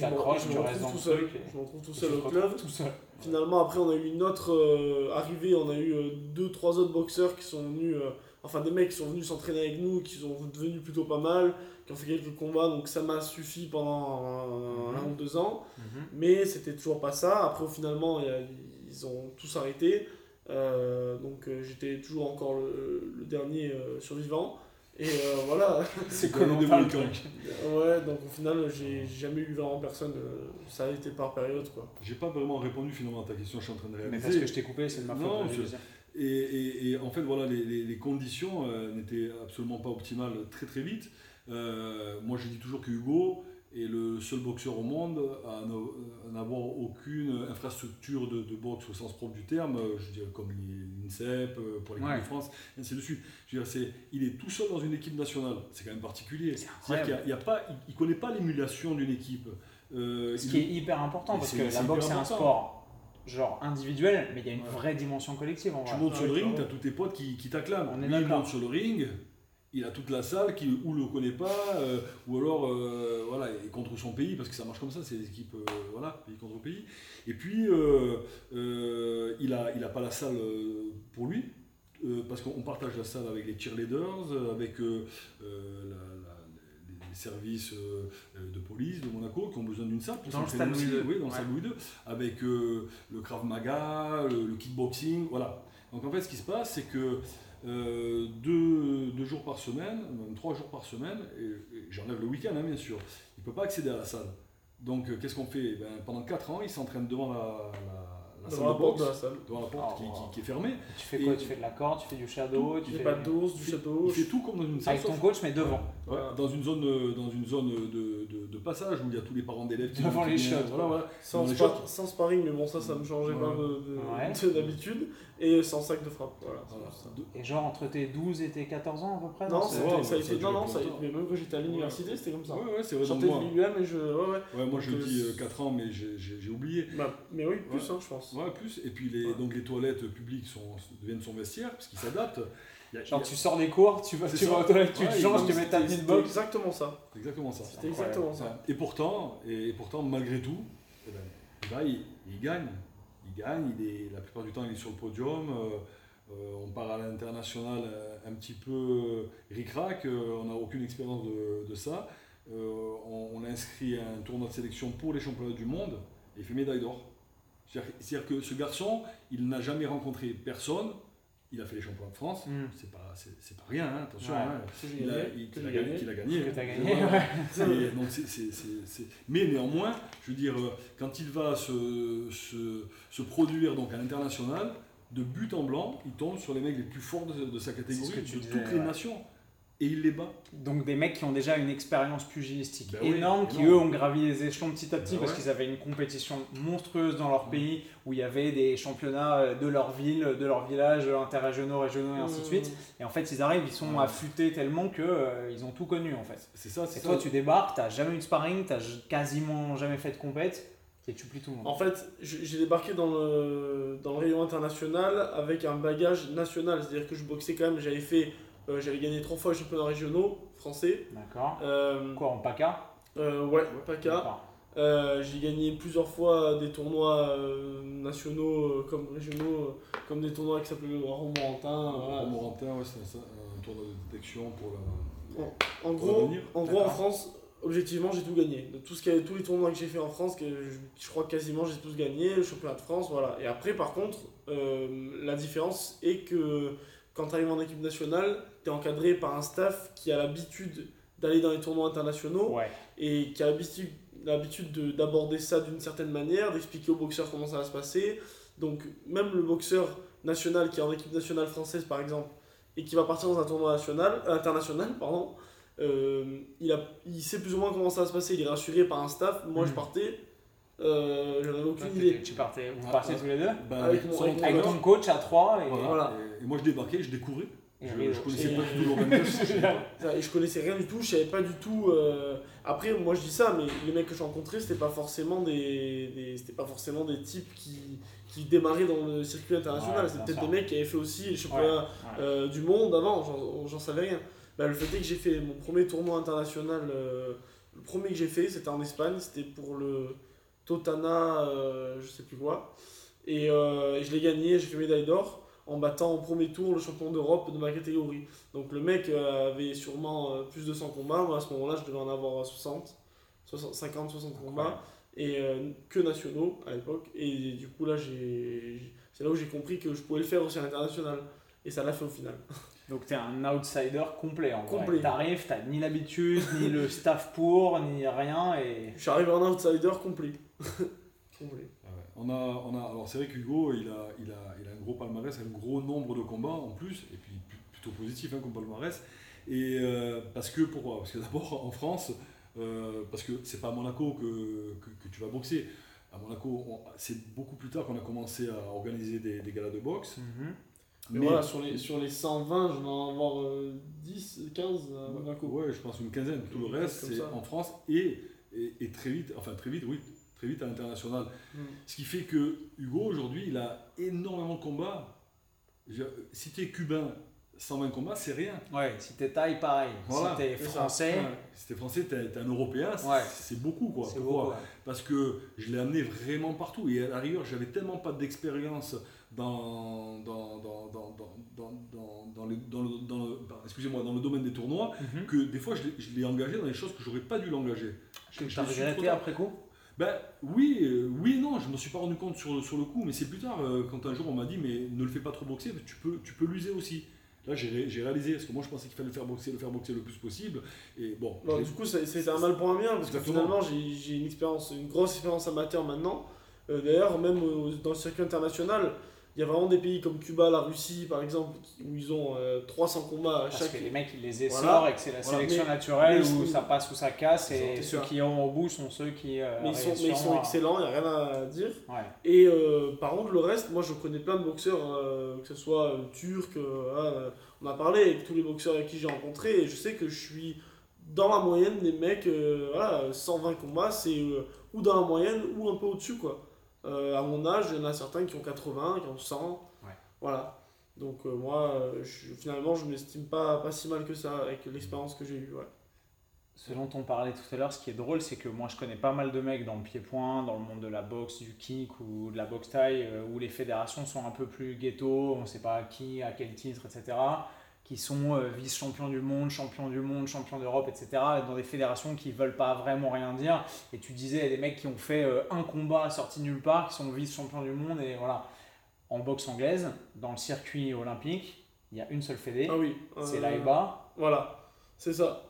t'accroches, tu restes dans tout le seul. et- Je me retrouve tout seul au club. tout seul. Finalement, après, on a eu une autre euh, arrivée. On a eu euh, deux, trois autres boxeurs qui sont venus, euh, enfin des mecs qui sont venus s'entraîner avec nous, qui sont devenus plutôt pas mal, qui ont fait quelques combats. Donc ça m'a suffi pendant un, Mhm. ou deux ans. Mais c'était toujours pas ça. Après, finalement, il y a- ils ont tous arrêté. Euh, donc euh, j'étais toujours encore le, le dernier euh, survivant. Et euh, voilà. C'est des le ouais, donc au final, j'ai jamais eu vraiment personne. euh, ça a été par période, quoi. J'ai pas vraiment répondu finalement à ta question, je suis en train de Mais réaliser. parce que je t'ai coupé, c'est de ma faute. Non. Et, et- et en fait, voilà, les, les- les conditions euh, n'étaient absolument pas optimales très très vite. euh, moi je dis toujours que Hugo est le seul boxeur au monde à ne- n'avoir aucune infrastructure de, de boxe au sens propre du terme, euh, je dirais comme l'INSEP, euh, pour l'équipe Ouais. de France, et ainsi de suite. Je veux dire, c'est, il est tout seul dans une équipe nationale, c'est quand même particulier. C'est C'est-à-dire qu'il y a- incroyable. il y a pas, il ne connaît pas l'émulation d'une équipe. Euh, Ce il- qui est hyper important parce que la boxe c'est un sport genre individuel, mais il y a une Ouais. vraie dimension collective en Tu vrai. montes sur le ring, tu as tous tes potes qui, qui t'acclament. On est Lui, il d'accord. monte sur le ring, il a toute la salle qui ou le connaît pas, euh, ou alors euh, voilà, il est contre son pays, parce que ça marche comme ça, c'est les équipes, euh, voilà, pays contre pays. Et puis, il n'a il a pas la salle pour lui, parce qu'on partage la salle avec les cheerleaders, avec la- la- services de police de Monaco qui ont besoin d'une salle pour Dans le stade. Louis II. Oui, dans Ouais. Louis II, avec euh, le Krav Maga, le, le kickboxing, voilà. Donc en fait, ce qui se passe, c'est que euh, deux, deux jours par semaine, même trois jours par semaine, et, et j'enlève le week-end hein, bien sûr, il ne peut pas accéder à la salle. Donc euh, qu'est-ce qu'on fait? Ben, Pendant quatre ans, il s'entraîne devant la, la, la salle la de porte boxe, de la salle. devant la porte Oh, qui, wow. qui- qui est fermée. Tu fais quoi? Et- Tu fais de la corde, tu fais du shadow, tu fais pas de dose, du château. Il fait tout comme dans une salle. avec ton coach mais devant. Ouais, Voilà. dans une zone, euh, dans une zone de, de- de passage où il y a tous les parents d'élèves qui Devant les shots, Voilà, voilà. Sans, spa- sans sparring, mais bon, ça, ça me changeait Ouais. pas de- de- Ouais. de d'habitude. Et sans sac de frappe. Voilà. Et genre entre tes 12 et tes 14 ans à peu près Non, ça a été. Non, non, ça a été- mais même quand j'étais à l'université, c'était comme ça. Ouais, ouais, c'est Je vrai. moi, de l'IUM et je. Ouais, ouais. ouais, moi je dis euh, 4 ans, mais j'ai- oublié. Bah, mais oui, plus, hein, je pense. Ouais, plus. Et puis les, Ouais. donc les toilettes publiques sont, deviennent son vestiaire, parce qu'ils s'adaptent. Il y a- Genre il y a- tu sors des cours, tu vas, tu ça. vas aux toilettes, tu Ouais, te changes, tu mets ta C'était petite c'était box. exactement ça. C'est exactement ça. C'était exactement ça. Ouais. Et pourtant, et, pourtant, malgré tout, eh ben, eh ben, il, il gagne. Il gagne, il est, la plupart du temps il est sur le podium. euh, euh, on part à l'international euh, un petit peu ric-rac, euh, on n'a aucune expérience de, de ça. Euh, on, inscrit à un tournoi de sélection pour les championnats du monde et il fait médaille d'or. C'est-à-dire que ce garçon, il n'a jamais rencontré personne. Il a fait les championnats de France. Hmm. C'est pas, c'est, pas rien, hein, attention. Ouais. hein. Il a, gagné. il- a gagné, a c'est- Mais néanmoins, je veux dire, quand il va se, se, se produire donc à l'international, de but en blanc, il tombe sur les mecs les plus forts de, de sa catégorie, de disais, toutes les nations. Et il les bat. Donc des mecs qui ont déjà une expérience pugilistique Bah oui, énorme, qui énorme. eux ont gravi les échelons petit à petit Bah parce ouais. qu'ils avaient une compétition monstrueuse dans leur pays où il y avait des championnats euh, de leur ville, de leur village, interrégionaux, régionaux et ainsi de Mmh. suite. Et en fait ils arrivent, ils sont Ouais. affûtés tellement que euh, ils ont tout connu en fait. C'est ça, c'est Et ça. toi tu débarques, t'as jamais eu de sparring, t'as quasiment jamais fait de compète et tu plies tout le monde. En fait, j'ai débarqué dans le, dans le rayon international avec un bagage national. C'est-à-dire que je boxais quand même, j'avais fait. Euh, j'avais gagné trois fois les championnats régionaux français. D'accord. Euh, Quoi en PACA euh, ouais, PACA. Euh, j'ai gagné plusieurs fois des tournois euh, nationaux euh, comme régionaux, euh, comme des tournois qui s'appelaient le Romorantin. voilà. Romorantin, ouais, c'est un, un tournoi de détection pour la. En Pour gros, en, gros en. France, objectivement, j'ai tout gagné. De tout ce a- tous les tournois que j'ai fait en France, que je, je crois que quasiment j'ai tous gagné, le championnat de France, voilà. Et après, par contre, euh, la différence est que quand tu arrives en équipe nationale, tu es encadré par un staff qui a l'habitude d'aller dans les tournois internationaux Ouais. et qui a l'habitude l'habitude de- d'aborder ça d'une certaine manière, d'expliquer aux boxeurs comment ça va se passer. Donc même le boxeur national qui est en équipe nationale française par exemple et qui va partir dans un tournoi national, euh, international, pardon, euh, il, a, il sait plus ou moins comment ça va se passer, il est rassuré par un staff. Moi je Mhm. partais, euh, j'en avais aucune idée. Tu partais, vous Ah, partiez ah. tous les deux Bah, Avec mon- avec mon Avec entraîneur, ton coach à 3 et voilà. Voilà. Et, moi je débarquais, je découvrais. Je, connaissais pas du tout l'organisation. Je connaissais rien du tout, je savais pas du tout. euh, Après, moi je dis ça, mais les mecs que j'ai rencontrés, c'était pas forcément des, des- c'était pas forcément des types qui, qui démarraient dans le circuit international. Ouais, c'était peut-être des mecs qui avaient fait aussi les championnats Ouais. euh, du monde avant, j'en- j'en savais rien. Bah, le fait est que j'ai fait mon premier tournoi international, euh, le premier que j'ai fait, c'était en Espagne, c'était pour le Totana, euh, je sais plus quoi. Et, euh, et je l'ai gagné, j'ai fait médaille d'or en battant au premier tour le champion d'Europe de ma catégorie. Donc le mec euh, avait sûrement euh, plus de 100 combats, moi à ce moment-là je devais en avoir 60, 60 50, 60 combats, et euh, que nationaux à l'époque. Et du coup là, j'ai c'est là où j'ai compris que je pouvais le faire aussi à l'international. Et ça l'a fait au final. Donc t'es un outsider complet en vrai. Complet. T'arrives, t'as ni l'habitude, ni le staff pour, ni rien et... Je suis arrivé en outsider complet. complet. Ah ouais. On a, on a, alors c'est vrai qu'Hugo, il a, il, a, gros palmarès, un gros nombre de combats en plus, et puis pu- plutôt positif hein, comme palmarès. Et euh, parce que pourquoi Parce que d'abord en France, euh, parce que c'est pas à Monaco que, que, que tu vas boxer. À Monaco, on- c'est beaucoup plus tard qu'on a commencé à organiser des, des galas de boxe. Mhm. Mais voilà, sur les, sur les 120, je vais en avoir euh, 10, 15 à Monaco. Ouais, je pense une quinzaine. Tout le reste, c'est en France et, et, et très vite, enfin très vite, oui, très vite à l'international. Mm. Ce qui fait que Hugo, aujourd'hui, il a énormément de combats. Si tu es cubain, 120 combats, c'est rien. Ouais, si t'es taille, pareil. Voilà, si t'es ça. français, Ouais. Si tu es français, tu es, un Européen, c'est Ouais. c'est beaucoup. Quoi. c'est ouais. Parce que je l'ai amené vraiment partout. Et à la rigueur, j'avais tellement pas d'expérience dans, dans, dans, dans, dans, dans, dans, dans le, dans le- dans le- excusez-moi, dans le domaine des tournois Mhm. que des fois je l'ai- je l'ai engagé dans des choses que j'aurais pas dû l'engager. Je- je T'as regretté après coup? Ben oui, euh, oui et non, je me suis pas rendu compte sur, sur le coup, mais c'est plus tard euh, quand un jour on m'a dit mais ne le fais pas trop boxer, tu peux, tu peux l'user aussi. Là j'ai j'ai réalisé, parce que moi je pensais qu'il fallait le faire boxer, le faire boxer le plus possible, et bon, l'ai- du coup, c'était un mal pour un bien, parce que finalement, j'ai j'ai une expérience, une grosse expérience amateur maintenant. Euh, D'ailleurs, même au- dans le circuit international, il y a vraiment des pays comme Cuba, la Russie, par exemple, où ils ont euh, 300 combats à Parce chaque. que les mecs ils les essorent Voilà. et que c'est la Voilà, sélection mais- naturelle mais où ils- ça passe ou ça casse et ceux qui ont au bout sont ceux qui. euh, Mais ils sont, mais ils sont excellents, il n'y a rien à dire. Ouais. Et euh, par contre, le reste, moi je connais plein de boxeurs, euh, que ce soit euh, turcs, euh, ah, on a parlé avec tous les boxeurs avec qui j'ai rencontré, et je sais que je suis dans la moyenne des mecs, euh, voilà, 120 combats, c'est euh, ou dans la moyenne ou un peu au-dessus, quoi. Euh, à mon âge, il y en a certains qui ont 80, qui ont 100, Ouais. voilà. Donc euh, moi, euh, je- finalement, je ne m'estime pas, pas si mal que ça avec l'expérience que j'ai eue, ouais. Ce dont on parlait tout à l'heure, ce qui est drôle, c'est que moi je connais pas mal de mecs dans le pied-point, dans le monde de la boxe, du kick ou de la boxe taille, où les fédérations sont un peu plus ghetto, on sait pas qui, à quel titre, etc. Qui sont euh, vice-champions du monde, champions du monde, champions d'Europe, etc. Dans des fédérations qui veulent pas vraiment rien dire. Et tu disais, il y a des mecs qui ont fait euh, un combat sorti nulle part, qui sont vice-champions du monde, et voilà. En boxe anglaise, dans le circuit olympique, il y a une seule fédé, Ah oui. c'est euh, l'AEBA. Voilà, c'est ça.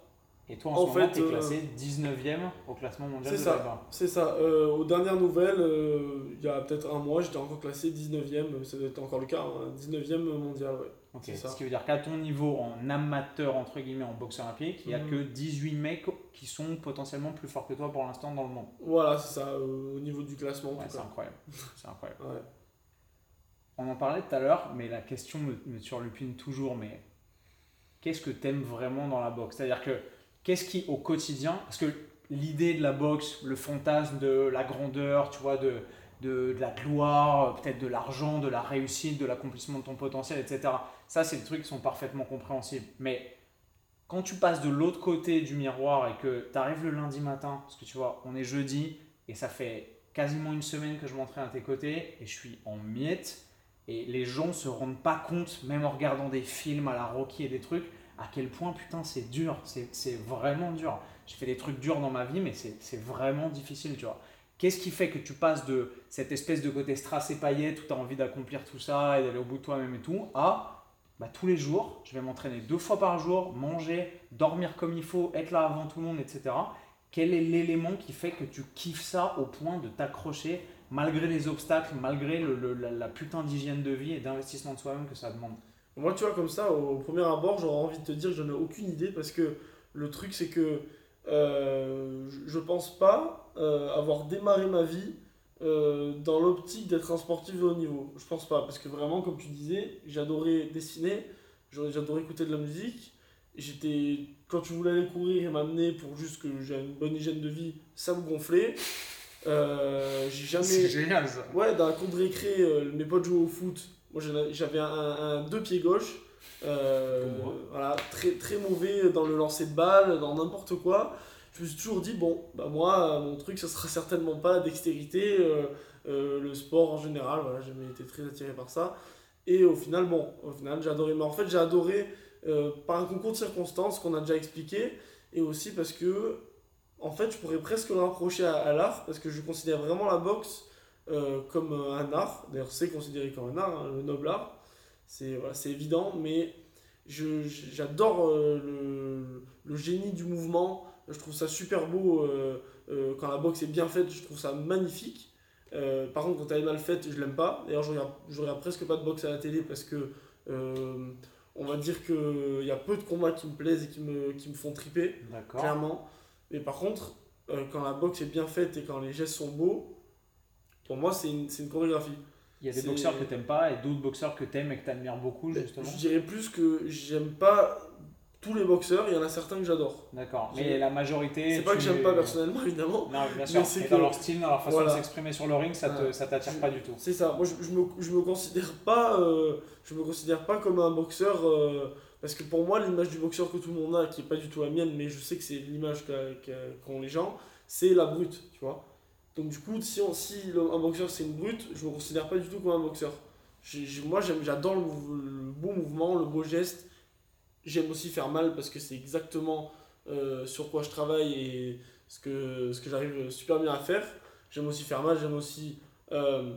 Et toi, en, En ce moment, fait, tu es euh, classé 19e au classement mondial C'est de ça. C'est ça. Euh, aux dernières nouvelles, euh, il y a peut-être un mois, j'étais encore classé 19ème, ça doit être encore le cas, hein, 19ème mondial, ouais. Ok, C'est ça. Ce qui veut dire qu'à ton niveau, en amateur, entre guillemets, en boxe olympique, il n'y a Mhm. que 18 mecs qui sont potentiellement plus forts que toi pour l'instant dans le monde. Voilà, c'est ça, euh, au niveau du classement en Ouais, c'est incroyable. C'est incroyable. Ouais. On en parlait tout à l'heure, mais la question me, me surlupine toujours. Mais qu'est-ce que tu aimes vraiment dans la boxe? C'est-à-dire que qu'est-ce qui, au quotidien, parce que l'idée de la boxe, le fantasme de la grandeur, tu vois, de, la gloire, peut-être de l'argent, de la réussite, de l'accomplissement de ton potentiel, etc. Ça, c'est des trucs qui sont parfaitement compréhensibles. Mais quand tu passes de l'autre côté du miroir et que tu arrives le lundi matin, parce que tu vois, on est jeudi et ça fait quasiment une semaine que je m'entraîne à tes côtés et je suis en miettes et les gens se rendent pas compte, même en regardant des films à la Rocky et des trucs, à quel point putain c'est dur, c'est vraiment dur. J'ai fait des trucs durs dans ma vie, mais c'est vraiment difficile, tu vois. Qu'est-ce qui fait que tu passes de cette espèce de côté strass et paillettes où tu as envie d'accomplir tout ça et d'aller au bout de toi-même et tout, à bah, tous les jours, je vais m'entraîner deux fois par jour, manger, dormir comme il faut, être là avant tout le monde, etc. Quel est l'élément qui fait que tu kiffes ça au point de t'accrocher malgré les obstacles, malgré la, la putain d'hygiène de vie et d'investissement de soi-même que ça demande? Moi, tu vois, comme ça, au premier abord, j'aurais envie de te dire que je n'ai aucune idée parce que le truc, c'est que euh, je- pense pas euh, avoir démarré ma vie euh, dans l'optique d'être un sportif de haut niveau. Je pense pas parce que vraiment, comme tu disais, j'adorais dessiner, j'adorais écouter de la musique. J'étais, quand tu voulais aller courir et m'amener pour juste que j'ai une bonne hygiène de vie, ça me gonflait. Euh, j'ai jamais. génial ça Ouais, dans la cour de récré, mes potes jouaient au foot. Moi, j'avais un, un deux pieds gauche. Euh, voilà, très, très mauvais dans le lancer de balle, dans n'importe quoi. Je me suis toujours dit, bon, bah moi, mon truc, ça sera certainement pas la dextérité, euh, euh, le sport en général. Voilà, j'ai été très attiré par ça. Et au final, bon, au final, j'ai adoré. Mais en fait, j'ai adoré euh, par un concours de circonstances qu'on a déjà expliqué. Et aussi parce que, en fait, je pourrais presque le rapprocher à, à l'art, parce que je considère vraiment la boxe euh, comme euh, un art. D'ailleurs, c'est considéré comme un art, hein, le noble art. C'est voilà, évident, mais j'adore euh, le, le génie du mouvement. Je trouve ça super beau euh, quand la boxe est bien faite. Je trouve ça magnifique. Par contre, quand elle est mal faite, je l'aime pas. D'ailleurs, je regarde, je regarde presque pas de boxe à la télé parce que on va dire qu'il y a peu de combats qui me plaisent et qui me, qui me font triper, clairement. Mais par contre, quand la boxe est bien faite et quand les gestes sont beaux, pour moi, c'est une, c'est une chorégraphie. Il y a des C'est- boxeurs que t'aimes pas et d'autres boxeurs que t'aimes et que t'admires beaucoup, justement. Je dirais plus que j'aime pas tous les boxeurs, il y en a certains que j'adore. D'accord. Mais la majorité. C'est pas que j'aime pas personnellement, évidemment. Non, bien sûr. c'est Mais que- dans leur style, dans leur façon Voilà. de s'exprimer sur le ring, ça ça t'attire pas du tout. C'est ça, moi je, je me, je me considère pas euh, je me considère pas comme un boxeur euh, parce que pour moi l'image du boxeur que tout le monde a qui est pas du tout la mienne mais je sais que c'est l'image qu'ont les gens c'est la brute tu vois donc du coup si, on, si le- un boxeur c'est une brute je me considère pas du tout comme un boxeur. J'ai- j'ai- moi j'aime j'adore le, le beau mouvement le beau geste. J'aime aussi faire mal parce que c'est exactement euh, sur quoi je travaille et ce que, ce que j'arrive super bien à faire. J'aime aussi faire mal j'aime aussi euh,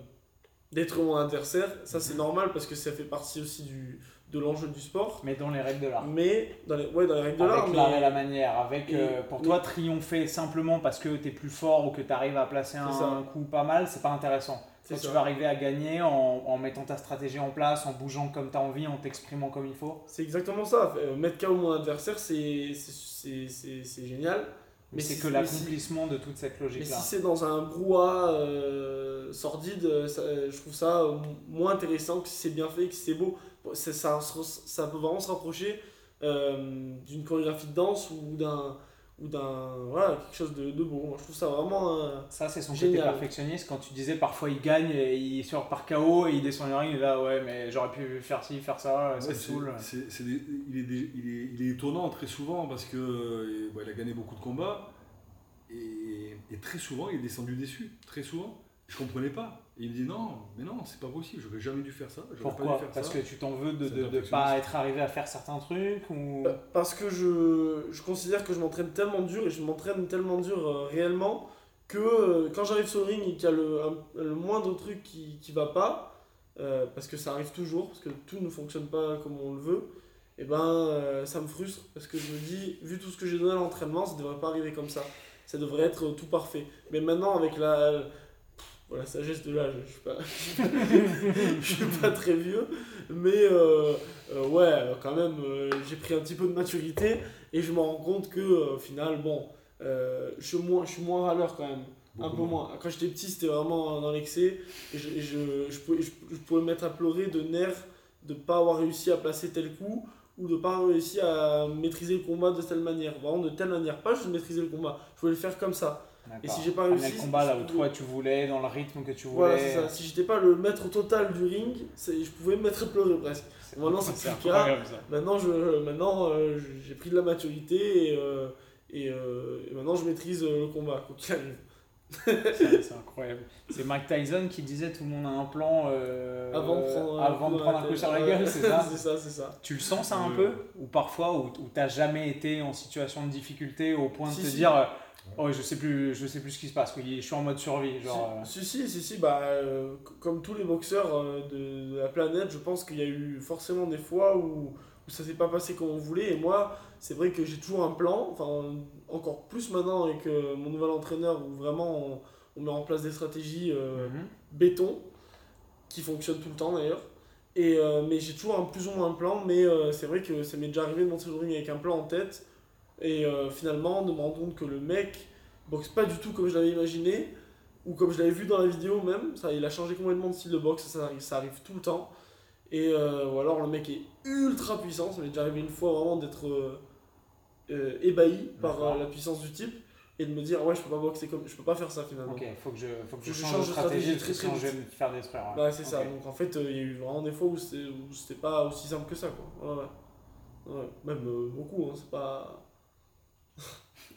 détruire mon adversaire. Ça, c'est normal parce que ça fait partie aussi du, de l'enjeu du sport. Mais dans les règles de l'art. Mais dans les, ouais, dans les règles de l'art, Avec l'art et mais la manière. Avec, Et- euh, pour mais- toi, triompher simplement parce que t'es plus fort ou que t'arrives à placer un, coup pas mal, c'est pas intéressant. tu vas arriver à gagner en, en mettant ta stratégie en place, en bougeant comme t'as envie, en t'exprimant comme il faut. C'est exactement ça. Euh, mettre KO mon adversaire, c'est c'est- c'est- c'est- génial. Mais Mais c'est si- que mais si- l'accomplissement de toute cette Mais logique-là. si c'est dans un brouhaha euh, sordide, ça- je trouve ça moins intéressant que si c'est bien fait, que si c'est beau. Ça, peut vraiment se rapprocher euh, d'une chorégraphie de danse ou d'un ou d'un voilà quelque chose de, de beau. Moi, je trouve ça vraiment euh, Ça, c'est son Génial. côté perfectionniste. Quand tu disais parfois il gagne et il sort par KO et il descend le ring, il est là, ouais, mais j'aurais pu faire ci, faire ça, ça me c'est- saoule. c'est- c'est des- il, est il, est, il est étonnant très souvent parce que euh, bon, il a gagné beaucoup de combats et, et très souvent il est descendu déçu. Très souvent, je comprenais pas. Et il me dit non, mais non, c'est pas possible, j'aurais jamais dû faire ça. j'aurais pas Pourquoi dû faire Parce ça. que tu t'en veux de ne pas être arrivé à faire certains trucs ou... Pa- Parce que je, je considère que je m'entraîne tellement dur et je m'entraîne tellement dur euh, réellement que euh, quand j'arrive sur le ring et qu'il y a le, un- le moindre truc qui, qui va pas, euh, parce que ça arrive toujours, parce que tout ne fonctionne pas comme on le veut, et ben euh, ça me frustre parce que je me dis, vu tout ce que j'ai donné à l'entraînement, ça devrait pas arriver comme ça. Ça devrait être tout parfait. Mais maintenant, avec la, voilà, sagesse de l'âge, je suis pas, je suis pas très vieux, mais euh, euh, ouais, quand même, euh, j'ai pris un petit peu de maturité et je me rends compte que, au final, bon, je, suis moins, je suis moins râleur quand même. un peu moins. Quand j'étais petit, c'était vraiment dans l'excès et, je, et je, je, pouvais, je, je pouvais me mettre à pleurer de nerfs de ne pas avoir réussi à placer tel coup ou de pas avoir réussi à maîtriser le combat de telle manière. Vraiment de telle manière. Pas juste maîtriser le combat, je voulais le faire comme ça. Et si j'ai pas réussi, le combat là où pouvais- toi tu voulais, dans le rythme que tu voulais. Voilà, c'est ça. Si j'étais pas le maître total du ring, je pouvais me mettre à pleurer presque. Maintenant, c'est plus le cas. Maintenant, je, maintenant euh, j'ai pris de la maturité et, euh, et, euh, et maintenant je maîtrise le combat, quoi qu'il arrive. C'est incroyable. C'est Mike Tyson qui disait tout le monde a un plan euh, Avant de prendre, avant de prendre un la coup sur la gueule, c'est ça C'est ça, c'est ça. Tu le sens ça un peu? Ou parfois où, où t'as jamais été en situation de difficulté au point de Si, te si. dire oh je sais plus je sais plus ce qui se passe, oui, je suis en mode survie genre euh, Si, si, si, si, bah, euh, comme tous les boxeurs euh, de, de la planète, je pense qu'il y a eu forcément des fois où, où ça s'est pas passé comme on voulait. Et moi, c'est vrai que j'ai toujours un plan, enfin, encore plus maintenant avec mon nouvel entraîneur où vraiment on, on met en place des stratégies mhm. béton qui fonctionnent tout le temps d'ailleurs. Et, mais j'ai toujours un plus ou moins un plan, mais c'est vrai que ça m'est déjà arrivé de monter le ring avec un plan en tête et euh, finalement de me rendre compte que le mec boxe pas du tout comme je l'avais imaginé ou comme je l'avais vu dans la vidéo même. Ça, il a changé complètement de style de boxe, ça, arrive, ça arrive tout le temps. Et euh, ou alors le mec est ultra puissant, ça m'est déjà arrivé une fois vraiment d'être euh, euh, ébahi par euh, la puissance du type et de me dire ouais je peux pas boxer comme je peux pas faire ça finalement. Ok, faut que je, faut que je, Je change, change de stratégie, parce que sinon je vais me faire détruire. ouais. Bah c'est ça, Ok. donc en fait euh, il y a eu vraiment des fois où c'était où c'était pas aussi simple que ça quoi. Ouais, ouais. Ouais, même euh, beaucoup, hein, c'est pas...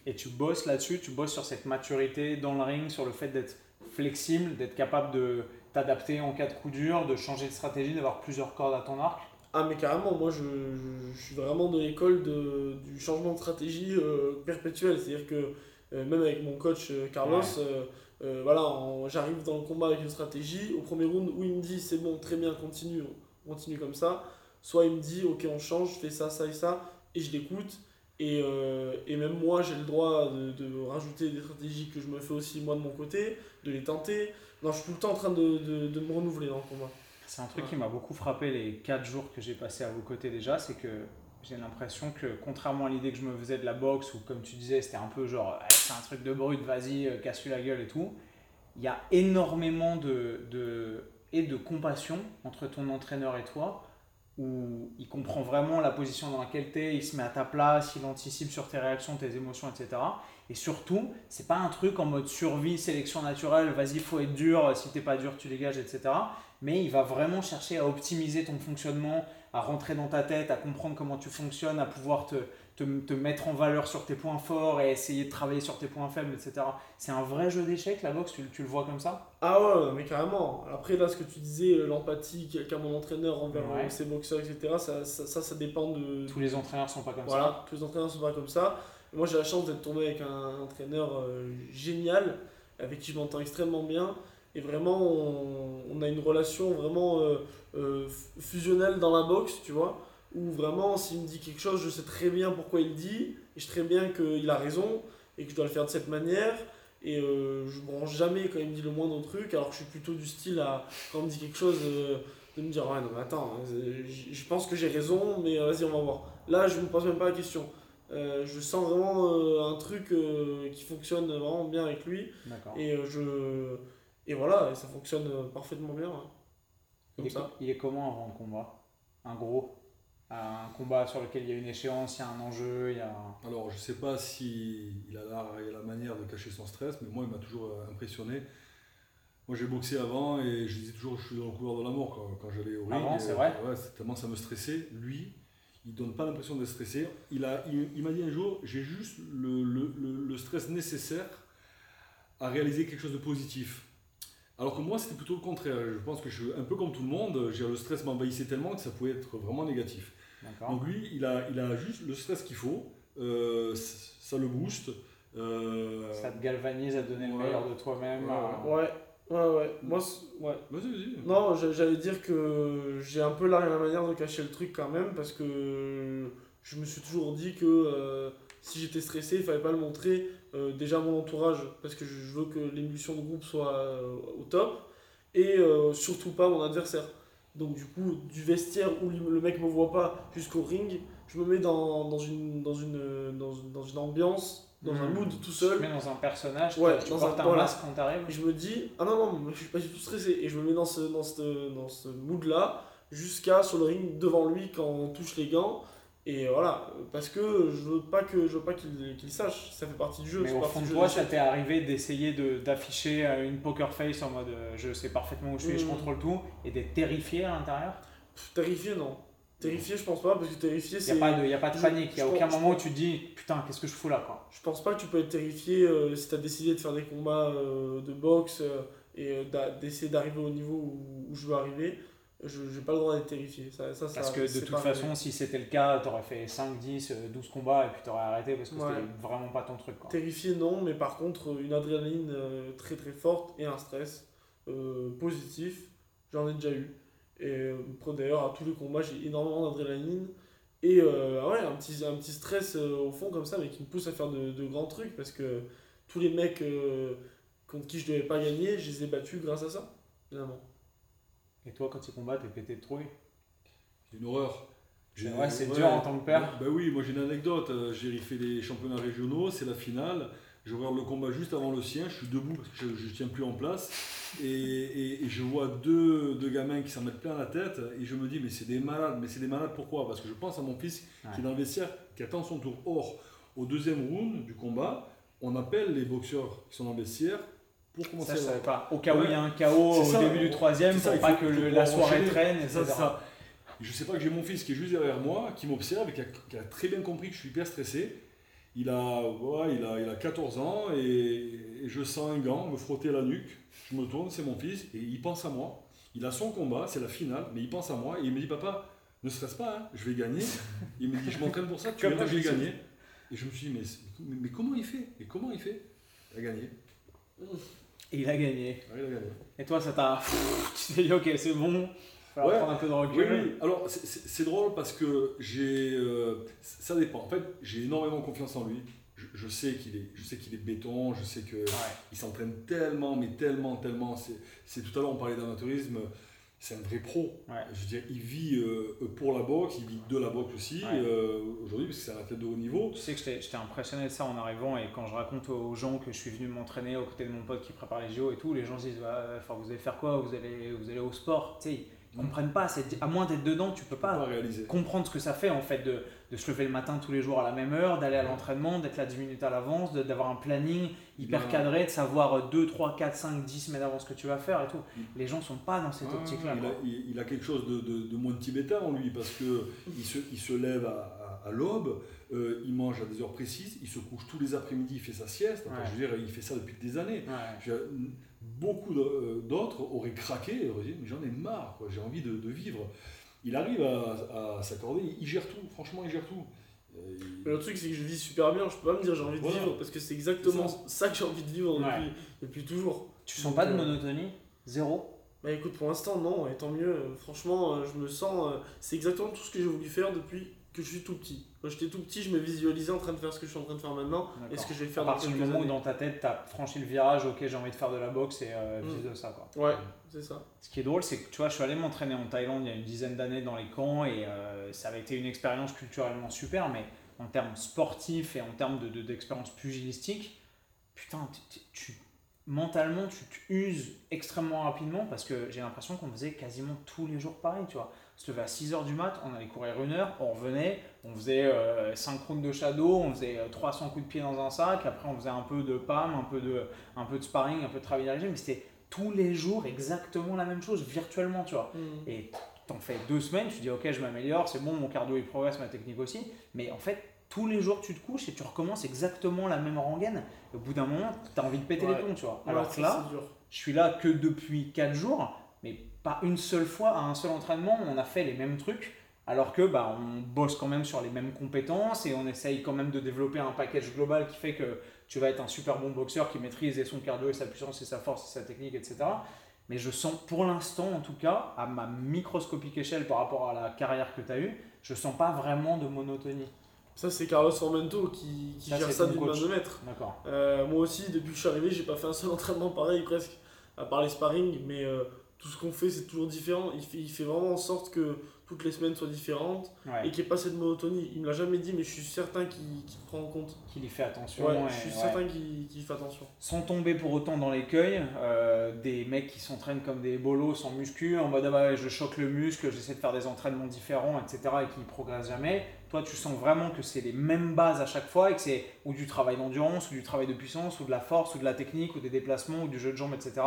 Et tu bosses là-dessus, tu bosses sur cette maturité dans le ring, sur le fait d'être flexible, d'être capable de t'adapter en cas de coup dur, de changer de stratégie, d'avoir plusieurs cordes à ton arc. Ah mais carrément, moi je, je, je suis vraiment de l'école du changement de stratégie euh, perpétuel, c'est-à-dire que euh, même avec mon coach euh, Carlos, Ouais. voilà, j'arrive dans le combat avec une stratégie, au premier round où il me dit c'est bon, très bien, continue, on continue comme ça, soit il me dit ok on change, je fais ça, ça et ça, et je l'écoute, et, euh, et même moi j'ai le droit de, de rajouter des stratégies que je me fais aussi moi de mon côté, de les tenter, non je suis tout le temps en train de, de, de me renouveler dans le combat. C'est un truc qui m'a beaucoup frappé les 4 jours que j'ai passé à vos côtés déjà, c'est que j'ai l'impression que contrairement à l'idée que je me faisais de la boxe, ou comme tu disais, c'était un peu genre, eh, c'est un truc de brut, vas-y, euh, casse-lui la gueule et tout, il y a énormément de, de, et de compassion entre ton entraîneur et toi, où il comprend vraiment la position dans laquelle tu es, il se met à ta place, il anticipe sur tes réactions, tes émotions, etc. Et surtout, c'est pas un truc en mode survie, sélection naturelle, vas-y, faut être dur, si t'es pas dur, tu dégages, etc. Mais il va vraiment chercher à optimiser ton fonctionnement, à rentrer dans ta tête, à comprendre comment tu fonctionnes, à pouvoir te, te, te mettre en valeur sur tes points forts et essayer de travailler sur tes points faibles, etc. C'est un vrai jeu d'échecs, la boxe, tu, tu le vois comme ça? Ah ouais, mais carrément. Après, là, ce que tu disais, euh, l'empathie qu'a mon entraîneur envers Ouais. euh, ses boxeurs, etc., ça, ça, ça, ça dépend de. Tous les entraîneurs sont pas comme ça. Voilà, tous les entraîneurs sont pas comme ça. Moi, j'ai la chance d'être tombé avec un entraîneur euh, génial, avec qui je m'entends extrêmement bien. Et vraiment, on, on a une relation vraiment euh, euh, fusionnelle dans la boxe, tu vois. Où vraiment, s'il me dit quelque chose, je sais très bien pourquoi il dit. Et je sais très bien qu'il a raison et que je dois le faire de cette manière. Et euh, je branche jamais quand il me dit le moindre truc, alors que je suis plutôt du style à, quand on me dit quelque chose, euh, de me dire Ouais, non, mais attends, j- je pense que j'ai raison, mais euh, vas-y, on va voir. Là, je ne me pose même pas la question. Euh, je sens vraiment un truc qui fonctionne vraiment bien avec lui. Et, je... et voilà, et ça fonctionne parfaitement bien. Il Comme est, ça. il est comment avant le combat? Un gros? Un combat sur lequel il y a une échéance, il y a un enjeu, il y a. Alors, je sais pas si il a l'art et la manière de cacher son stress, mais moi, il m'a toujours euh, impressionné. Moi, j'ai boxé avant et je disais toujours que je suis dans le couloir de la mort quand, quand j'allais au ring. Avant, c'est vrai Ouais, tellement ça me stressait. Lui, il donne pas l'impression d'être stressé. Il a, il, il m'a dit un jour, j'ai juste le, le, le, le stress nécessaire à réaliser quelque chose de positif. Alors que moi, c'était plutôt le contraire. Je pense que je suis un peu comme tout le monde. j'ai- Le stress m'envahissait tellement que ça pouvait être vraiment négatif. Donc lui, il a, il a juste le stress qu'il faut, euh, ça le booste. euh, Ça te galvanise à donner le meilleur de toi-même. Ouais, à- Ouais, ouais, ouais. Moi, ouais. Vas-y, vas-y. Non, j'a- j'allais dire que j'ai un peu l'art et la manière de cacher le truc quand même parce que je me suis toujours dit que euh, si j'étais stressé, il fallait pas le montrer euh, déjà à mon entourage parce que je veux que l'émulsion de groupe soit euh, au top et euh, surtout pas mon adversaire. Donc du coup, du vestiaire où le mec me voit pas jusqu'au ring, je me mets dans, dans, une, dans, une, dans, dans une ambiance, dans un Mhm. mood tout Tu te seul. mets dans un personnage, Ouais, tu dans portes un- un, voilà. masque quand t'arrives. Et je me dis, ah non, non, je suis pas du tout stressé. Et je me mets dans ce, dans ce, dans ce mood-là, jusqu'à sur le ring devant lui quand on touche les gants. Et voilà, parce que je veux pas que je veux pas qu'il qu'il sache, ça fait partie du jeu. Mais au fond de toi, ça t'est arrivé d'essayer de- d'afficher euh, une poker face en mode euh, je sais parfaitement où je suis, je Mhm. contrôle tout, et d'être terrifié à l'intérieur? Terrifié, non. Terrifié, je pense pas, parce que terrifié, Il c'est. n'y a, pas de- y a pas de panique, il n'y a aucun pense- moment où tu te dis putain, qu'est-ce que je fous là quoi. Je pense pas que tu peux être terrifié euh, si tu as décidé de faire des combats euh, de boxe euh, et d'essayer d'arriver au niveau où, où je veux arriver. Je n'ai pas le droit d'être terrifié. Ça, ça, Parce que de toute façon, si c'était le cas, t'aurais fait 5, 10, euh, 12 combats et puis t'aurais arrêté parce que Ouais. c'était vraiment pas ton truc quoi. Terrifié, non, mais par contre, une adrénaline euh, très très forte et un stress euh, positif, j'en ai déjà eu. Et euh, d'ailleurs, à tous les combats, j'ai énormément d'adrénaline. Et euh, ouais, un petit, un petit stress euh, au fond comme ça, mais qui me pousse à faire de, de grands trucs parce que tous les mecs euh, contre qui je devais pas gagner, je les ai battus grâce à ça, finalement. Et toi, quand tu combats, t'es pété de trouille. C'est une horreur. Vrai, c'est ouais. dur en tant que père. Bah, bah oui, moi j'ai une anecdote. Euh, J'ai fait des championnats régionaux, c'est la finale. Je regarde le combat juste avant le sien, je suis debout parce que je ne tiens plus en place. Et, et- et je vois deux, deux gamins qui s'en mettent plein la tête. Et je me dis, mais c'est des malades. Mais c'est des malades pourquoi? Parce que je pense à mon fils qui est dans le vestiaire, qui attend son tour. Or, au deuxième round du combat, on appelle les boxeurs qui sont dans le vestiaire pour commencer Ça, je à- savais pas. Au cas où il y a un C'est au ça, début du troisième, pour pas que le- la soirée traîne, etc. ça, je sais pas que j'ai mon fils qui est juste derrière moi, qui m'observe et qui a, qui a très bien compris que je suis hyper stressé. Il a, ouais, il a, il a 14 ans et, et je sens un gant me frotter la nuque. Je me tourne, c'est mon fils et il pense à moi. Il a son combat, c'est la finale, mais il pense à moi et il me dit Papa, ne stresse pas, hein, je vais gagner. Il me dit Je m'entraîne pour ça, tu verras, je vais gagner. Et je me suis dit Mais, mais, mais comment il fait? Mais comment il fait Il a gagné. Et il a gagné. Ouais, il a gagné. Et toi, ça t'a. Tu t'es dit, ok, c'est bon, faut Ouais. prendre un peu de recul. oui. Alors, c'est- drôle parce que j'ai. euh, ça dépend. En fait, j'ai énormément confiance en lui. Je, je sais qu'il est, je sais qu'il est béton. Je sais que Ouais. il s'entraîne tellement, mais tellement, tellement. C'est, c'est tout à l'heure on parlait d'amateurisme. C'est un vrai pro. Ouais. Je veux dire, il vit euh, pour la boxe, il vit de la boxe aussi Ouais. euh, aujourd'hui, parce que c'est un athlète de haut niveau. Tu sais que j'étais impressionné de ça en arrivant et quand je raconte aux gens que je suis venu m'entraîner aux côtés de mon pote qui prépare les JO et tout, les gens se disent vous allez faire quoi? Vous allez, vous allez au sport? Tu sais, ils comprennent pas, à moins d'être dedans, tu peux Pas pas comprendre ce que ça fait en fait de, de se lever le matin tous les jours à la même heure, d'aller à l'entraînement, d'être là 10 minutes à l'avance, d'avoir un planning hyper cadré, de savoir 2, 3, 4, 5, 10 semaines avant ce que tu vas faire et tout. Mm. Les gens sont pas dans cette Ah, optique-là. il, a, il- il a quelque chose de, de, de moins tibétain en lui parce que il se, il se lève à, à- à l'aube, euh, il mange à des heures précises, il se couche tous les après-midi, il fait sa sieste. Enfin, Ouais. je veux dire, il fait ça depuis des années. Ouais. Dire, beaucoup euh, d'autres auraient craqué et auraient dit mais j'en ai marre, j'ai envie de, de vivre. Il arrive à, à s'accorder, il, gère tout, franchement il gère tout. Euh, il- le truc, c'est que je vis super bien. Je peux pas me dire j'ai envie de Voilà. vivre parce que c'est exactement ça. que j'ai envie de vivre depuis, Ouais. depuis toujours. Tu sens pas de euh, monotonie? Zéro? Bah écoute, pour l'instant, non, et tant mieux. Euh, Franchement, je me sens. c'est exactement tout ce que j'ai voulu faire depuis que je suis tout petit. Quand j'étais tout petit, je me visualisais en train de faire ce que je suis en train de faire maintenant et ce que je vais À faire dans partir du moment où dans ta tête, tu as franchi le virage, ok, j'ai envie de faire de la boxe et euh, Mm. vice de ça. Quoi. Ouais, c'est ça. Ce qui est drôle, c'est que tu vois, je suis allé m'entraîner en Thaïlande il y a une dizaine d'années dans les camps et euh, ça avait été une expérience culturellement super, mais en termes sportifs et en termes de- de- d'expérience pugilistique, putain, tu, mentalement, tu, tu uses extrêmement rapidement parce que j'ai l'impression qu'on faisait quasiment tous les jours pareil, tu vois. On se levait à 6h du mat, on allait courir une heure, on revenait, on faisait 5 rounds de shadow, on faisait euh, 300 coups de pied dans un sac, après on faisait un peu de PAM, un peu de, un peu de sparring, un peu de travail dirigé, mais c'était tous les jours exactement la même chose, virtuellement, tu vois. Mm. Et t'en fais deux semaines, tu dis ok, je m'améliore, c'est bon, mon cardio il progresse, ma technique aussi. Mais en fait, tous les jours tu te couches et tu recommences exactement la même rengaine. Et au bout d'un moment, t'as envie de péter Ouais. les plombs, tu vois. Alors que là, je suis là que depuis 4 jours, mais pas une seule fois, à un seul entraînement, on a fait les mêmes trucs. Alors que bah, on bosse quand même sur les mêmes compétences et on essaye quand même de développer un package global qui fait que tu vas être un super bon boxeur qui maîtrise et son cardio et sa puissance et sa force et sa technique, etc. Mais je sens pour l'instant, en tout cas, à ma microscopique échelle par rapport à la carrière que tu as eue, je sens pas vraiment de monotonie. Ça, c'est Carlos Formento qui, qui Ça, gère ça d'une main de maître. D'accord. Euh, moi aussi, depuis que je suis arrivé, j'ai pas fait un seul entraînement pareil presque, à part les sparring, mais euh, tout ce qu'on fait, c'est toujours différent. Il fait, il fait vraiment en sorte que toutes les semaines soient différentes Ouais. et qu'il n'y ait pas cette monotonie. Il me l'a jamais dit, mais je suis certain qu'il prend en compte. Qu'il y fait attention. Ouais, je suis ouais. certain qu'il qu'il fait attention. sans tomber pour autant dans l'écueil, euh, des mecs qui s'entraînent comme des bolos sans muscu, en mode ah bah, je choque le muscle, j'essaie de faire des entraînements différents, etc. et qui ne progressent jamais. Toi, tu sens vraiment que c'est les mêmes bases à chaque fois et que c'est ou du travail d'endurance, ou du travail de puissance, ou de la force, ou de la technique, ou des déplacements, ou du jeu de jambes, etc.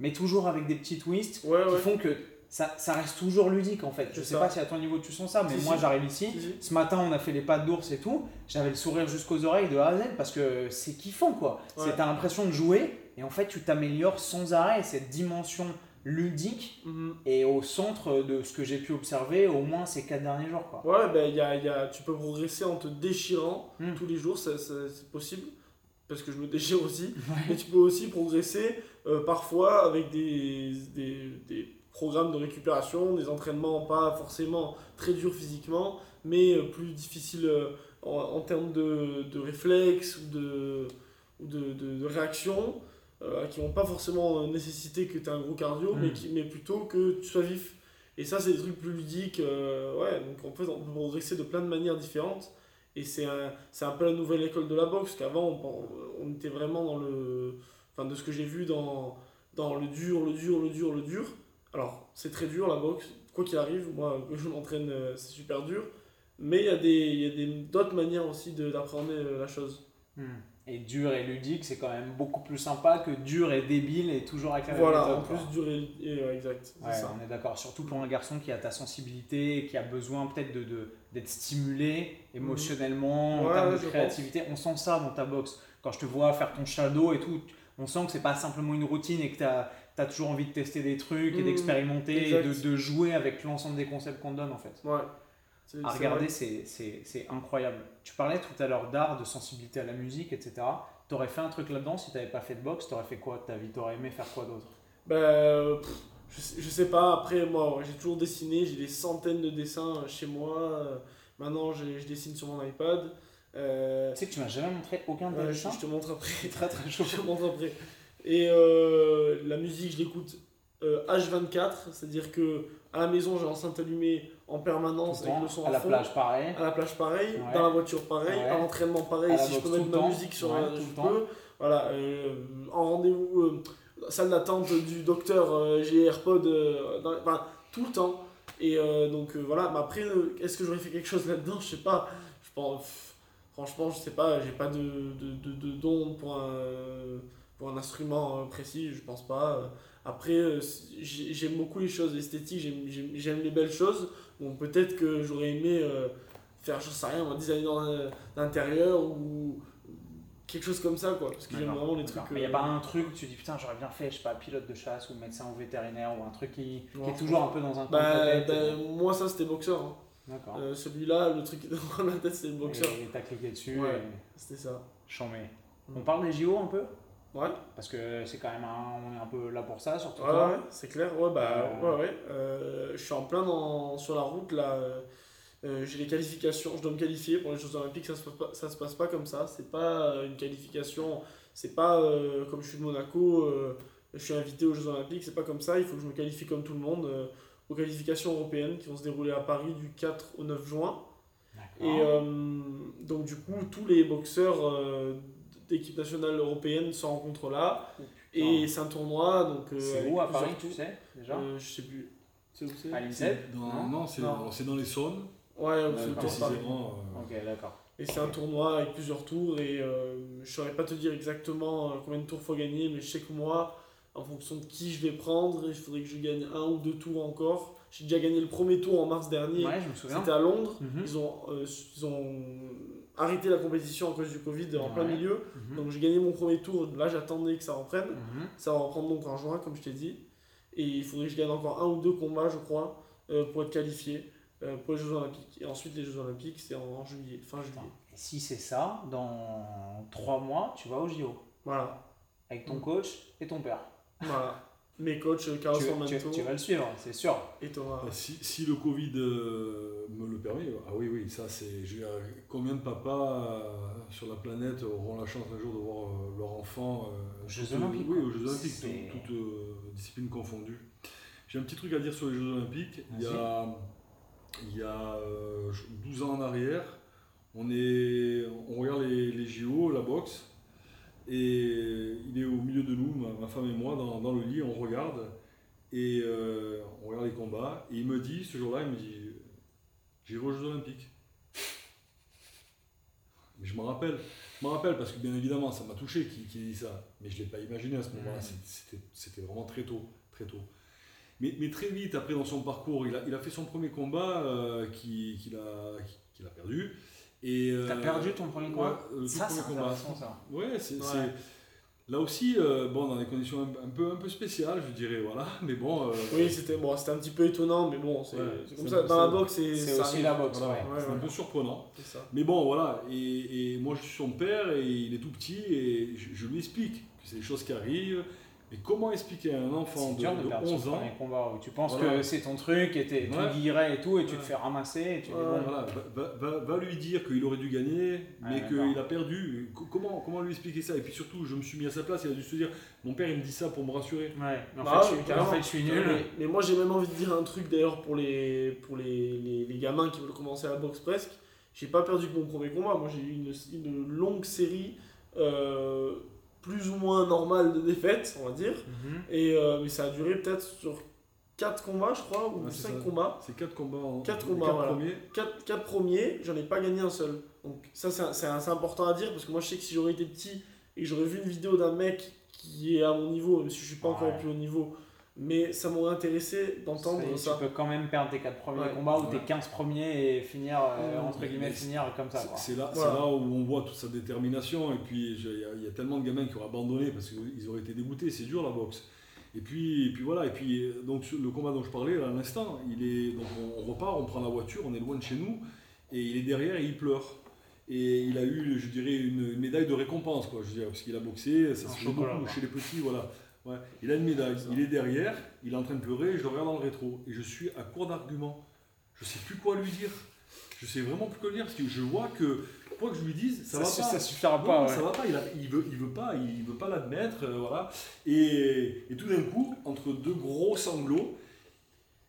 Mais toujours avec des petits twists Ouais, qui ouais. font que ça, ça reste toujours ludique en fait. Je sais ça. pas si à ton niveau tu sens ça, mais Si, moi si. j'arrive ici. Si. Ce matin, on a fait les pattes d'ours et tout. J'avais le sourire jusqu'aux oreilles de A à Z parce que c'est kiffant quoi. Ouais. C'est t'as l'impression de jouer et en fait tu t'améliores sans arrêt. Cette dimension ludique Mhm. est au centre de ce que j'ai pu observer au moins ces quatre derniers jours quoi. Ouais, ben, y a, y a, tu peux progresser en te déchirant Mm. tous les jours, c'est possible, parce que je me déchire aussi. Mais tu peux aussi progresser euh, parfois avec des, des, des programmes de récupération, des entraînements pas forcément très durs physiquement, mais euh, plus difficiles euh, en, en termes de, de réflexes ou de, ou de, de, de réaction, euh, qui vont pas forcément nécessiter que tu aies un gros cardio, Mm. mais, qui, mais plutôt que tu sois vif. Et ça, c'est des trucs plus ludiques. euh, ouais, donc en fait, on peut progresser de plein de manières différentes. Et c'est un, un peu la nouvelle école de la boxe, qu'avant, on, on était vraiment dans le. Enfin, de ce que j'ai vu dans, dans le dur, le dur, le dur, le dur. Alors, c'est très dur la boxe, quoi qu'il arrive. Moi, je m'entraîne, euh, c'est super dur. Mais il y a des- d'autres manières aussi d'appréhender euh, la chose. Hmm. Et dur et ludique, c'est quand même beaucoup plus sympa que dur et débile et toujours avec la même Voilà, méthode, en plus, dur et. et, euh, exact, Ouais, ça. on est d'accord. Surtout pour un garçon qui a ta sensibilité, qui a besoin peut-être de, de- d'être stimulé émotionnellement, en Ouais, termes ouais, de créativité. On sent ça dans ta boxe. Quand je te vois faire ton shadow et tout, on sent que c'est pas simplement une routine et que tu as, toujours envie de tester des trucs et Mhm, d'expérimenter et de, jouer avec l'ensemble des concepts qu'on te donne en fait. Ouais. À regarder, c'est, incroyable. Tu parlais tout à l'heure d'art, de sensibilité à la musique, etc. T'aurais fait un truc là-dedans si t'avais pas fait de boxe, t'aurais fait quoi de ta vie? T'aurais aimé faire quoi d'autre? Pff, je, sais, je sais pas, après moi j'ai toujours dessiné, j'ai des centaines de dessins euh, chez moi. euh, Maintenant je dessine sur mon iPad. Euh, Tu sais que tu m'as jamais montré aucun de ouais, je, je te montre après. C'est très très chaud. je te montre après. Et euh, la musique, je l'écoute euh, H24, c'est-à-dire que à la maison j'ai l'enceinte allumée en permanence avec le son à la fond. plage, pareil. À la plage pareil, Ouais. dans la voiture pareil, Ouais. à l'entraînement pareil, À si je peux mettre ma musique sur Ouais, la- tout je peux. Voilà, euh, en rendez-vous, euh, salle d'attente du docteur, euh, j'ai AirPod, euh, dans- enfin, tout le temps. Et euh, donc euh, voilà, mais après, euh, est-ce que j'aurais fait quelque chose là-dedans? Je sais pas. Je pense, franchement, je sais pas, j'ai pas de, de, de, de don pour un, pour un instrument euh, précis, je pense pas. Après, euh, j'ai- j'aime beaucoup les choses esthétiques, j'aime- les belles choses. Donc peut-être que j'aurais aimé euh, faire, je sais rien, un designer d'in- d'intérieur ou quelque chose comme ça, quoi. Parce que j'aime vraiment les trucs. Mais il n'y a pas un truc où tu dis putain, j'aurais bien fait, je sais pas, pilote de chasse ou médecin ou vétérinaire ou un truc qui, est toujours un peu dans un Bah, bah, moi, ça c'était boxeur. hein. D'accord. Euh, Celui-là, le truc qui dans la tête, c'était le boxeur. Et t'as cliqué dessus Ouais. C'était ça. chambé. Mm. On parle des JO un peu? Ouais, Parce que c'est quand même un, on est un peu là pour ça, surtout ouais, ouais, c'est clair. Ouais, bah, Euh, ouais, ouais. Euh, je suis en plein dans, sur la route là. euh, j'ai les qualifications, je dois me qualifier pour les Jeux Olympiques, ça se passe pas, ça se passe pas comme ça. C'est pas une qualification, c'est pas comme je suis de Monaco, je suis invité aux Jeux Olympiques, c'est pas comme ça. Il faut que je me qualifie comme tout le monde aux qualifications européennes qui vont se dérouler à Paris du 4 au 9 juin. Et euh, donc, du coup, tous les boxeurs euh, d'équipe nationale européenne se rencontrent là. Et c'est un tournoi. Donc, euh, c'est où à Paris, tu sais déjà Euh, Je sais plus. C'est où c'est? À l'INSEP Non Non, c'est dans les Saônes, Ouais, précisément. euh, Ok, d'accord. Et c'est un tournoi avec plusieurs tours. Et euh, je saurais pas te dire exactement combien de tours faut gagner. Mais je sais que moi, en fonction de qui je vais prendre, il faudrait que je gagne un ou deux tours encore. J'ai déjà gagné le premier tour en mars dernier. Ouais, je me souviens. C'était à Londres. Mhm. Ils ont, euh, ils ont arrêté la compétition à cause du Covid en plein milieu. Mhm. Donc j'ai gagné mon premier tour. Là, j'attendais que ça reprenne. Mhm. Ça va reprendre donc en juin, comme je t'ai dit. Et il faudrait que je gagne encore un ou deux combats, je crois, euh, pour être qualifié euh, pour les Jeux Olympiques. Et ensuite, les Jeux Olympiques, c'est en juillet, fin juillet. Et si c'est ça, dans trois mois, tu vas au JO Voilà. avec ton Mm. coach et ton père. Voilà. Mes coachs, euh, Carlos Tu, tu- Formento tu vas le suivre, c'est sûr. et Thomas. Ah, Si, si le Covid euh, me le permet, ah oui, oui, ça c'est. Combien de papas euh, sur la planète auront la chance un jour de voir euh, leur enfant euh, Aux Jeux Olympiques, Oui, aux Jeux Olympiques, toutes, euh, disciplines confondues. J'ai un petit truc à dire sur les Jeux Olympiques. Il y a, il y a euh, 12 ans en arrière, on, est, on regarde les, les JO, la boxe, et il est au milieu de nous, ma, ma femme et moi, dans, dans le lit, on regarde, et euh, on regarde les combats, et il me dit, ce jour-là, il me dit, j'irai aux Jeux Olympiques. Mais je m'en rappelle, je m'en rappelle parce que bien évidemment ça m'a touché qui, qui dit ça, mais je ne l'ai pas imaginé à ce moment-là, c'était, vraiment très tôt, très tôt. Mais, mais très vite après dans son parcours, il a, il a fait son premier combat euh, qu'il a, qu'il a perdu. Et, T'as euh, perdu ton premier combat tout Ça, c'est intéressant, ça. Ouais, c'est, Ouais. là aussi, euh, bon, dans des conditions un, un peu, un peu spéciales, je dirais, voilà, mais bon. euh, Oui, c'était bon, c'était un petit peu étonnant, mais bon, c'est Ouais, comme ça. Dans la boxe, c'est aussi arrive. la boxe, voilà, ouais. Ouais, c'est un peu surprenant. Ça. Mais bon, voilà, et, et moi je suis son père et il est tout petit et je, je lui explique que c'est des choses qui arrivent. Mais comment expliquer à un enfant de, de de perdre son 11 ans combat où tu penses Voilà. que c'est ton truc et t'es Ouais. et tout et tu te fais ramasser et tu dis Ouais. bon, voilà, va, va- va- va lui dire qu'il aurait dû gagner, mais qu'il a perdu. Co- Comment, comment lui expliquer ça? Et puis surtout, je me suis mis à sa place, il a dû se dire mon père il me dit ça pour me rassurer. Ouais, mais en, Bah fait, je, suis- carrément. en fait, je suis nul. Mais, mais moi j'ai même envie de dire un truc d'ailleurs pour les, pour les, les, les gamins qui veulent commencer la boxe presque. J'ai pas perdu que mon premier combat, moi j'ai eu une, une longue série euh, plus ou moins normale de défaites, on va dire. Mhm. Et, euh, mais ça a duré peut-être sur 4 combats, je crois, ou c'est 5 ça. combats. C'est 4 combats en Quatre les combats, quatre voilà. premiers. 4, 4 premiers, j'en ai pas gagné un seul. Donc ça c'est c'est important à dire parce que moi je sais que si j'aurais été petit et que j'aurais vu une vidéo d'un mec qui est à mon niveau, même si je suis pas encore au plus haut niveau, mais ça m'aurait intéressé d'entendre ça. Tu peux quand même perdre tes 4 premiers Ouais. combats ou Ouais. tes 15 premiers et finir, euh, entre guillemets, finir comme ça. C'est- là, Voilà. c'est là où on voit toute sa détermination. Et puis, il y, a- il y a tellement de gamins qui auraient abandonné parce qu'ils auraient été dégoûtés. C'est dur la boxe. Et puis, et puis voilà. Et puis, euh, donc, le combat dont je parlais là, à l'instant, il est, donc on, on repart, on prend la voiture, on est loin de chez nous. Et il est derrière et il pleure. Et il a eu, je dirais, une, une médaille de récompense, quoi. Je veux dire, parce qu'il a boxé, ça se fait beaucoup chez les petits, voilà. Ouais. Il a une médaille, il est derrière, il est en train de pleurer, je le regarde dans le rétro. Et je suis à court d'arguments. Je sais plus quoi lui dire. je sais vraiment plus quoi dire parce que je vois que quoi que je lui dise, ça, Ça, va pas. ça suffira Non, pas. ouais. ça va pas, il, a- il veut, il veut pas, il veut pas l'admettre, euh, voilà. Et, et tout d'un coup, entre deux gros sanglots,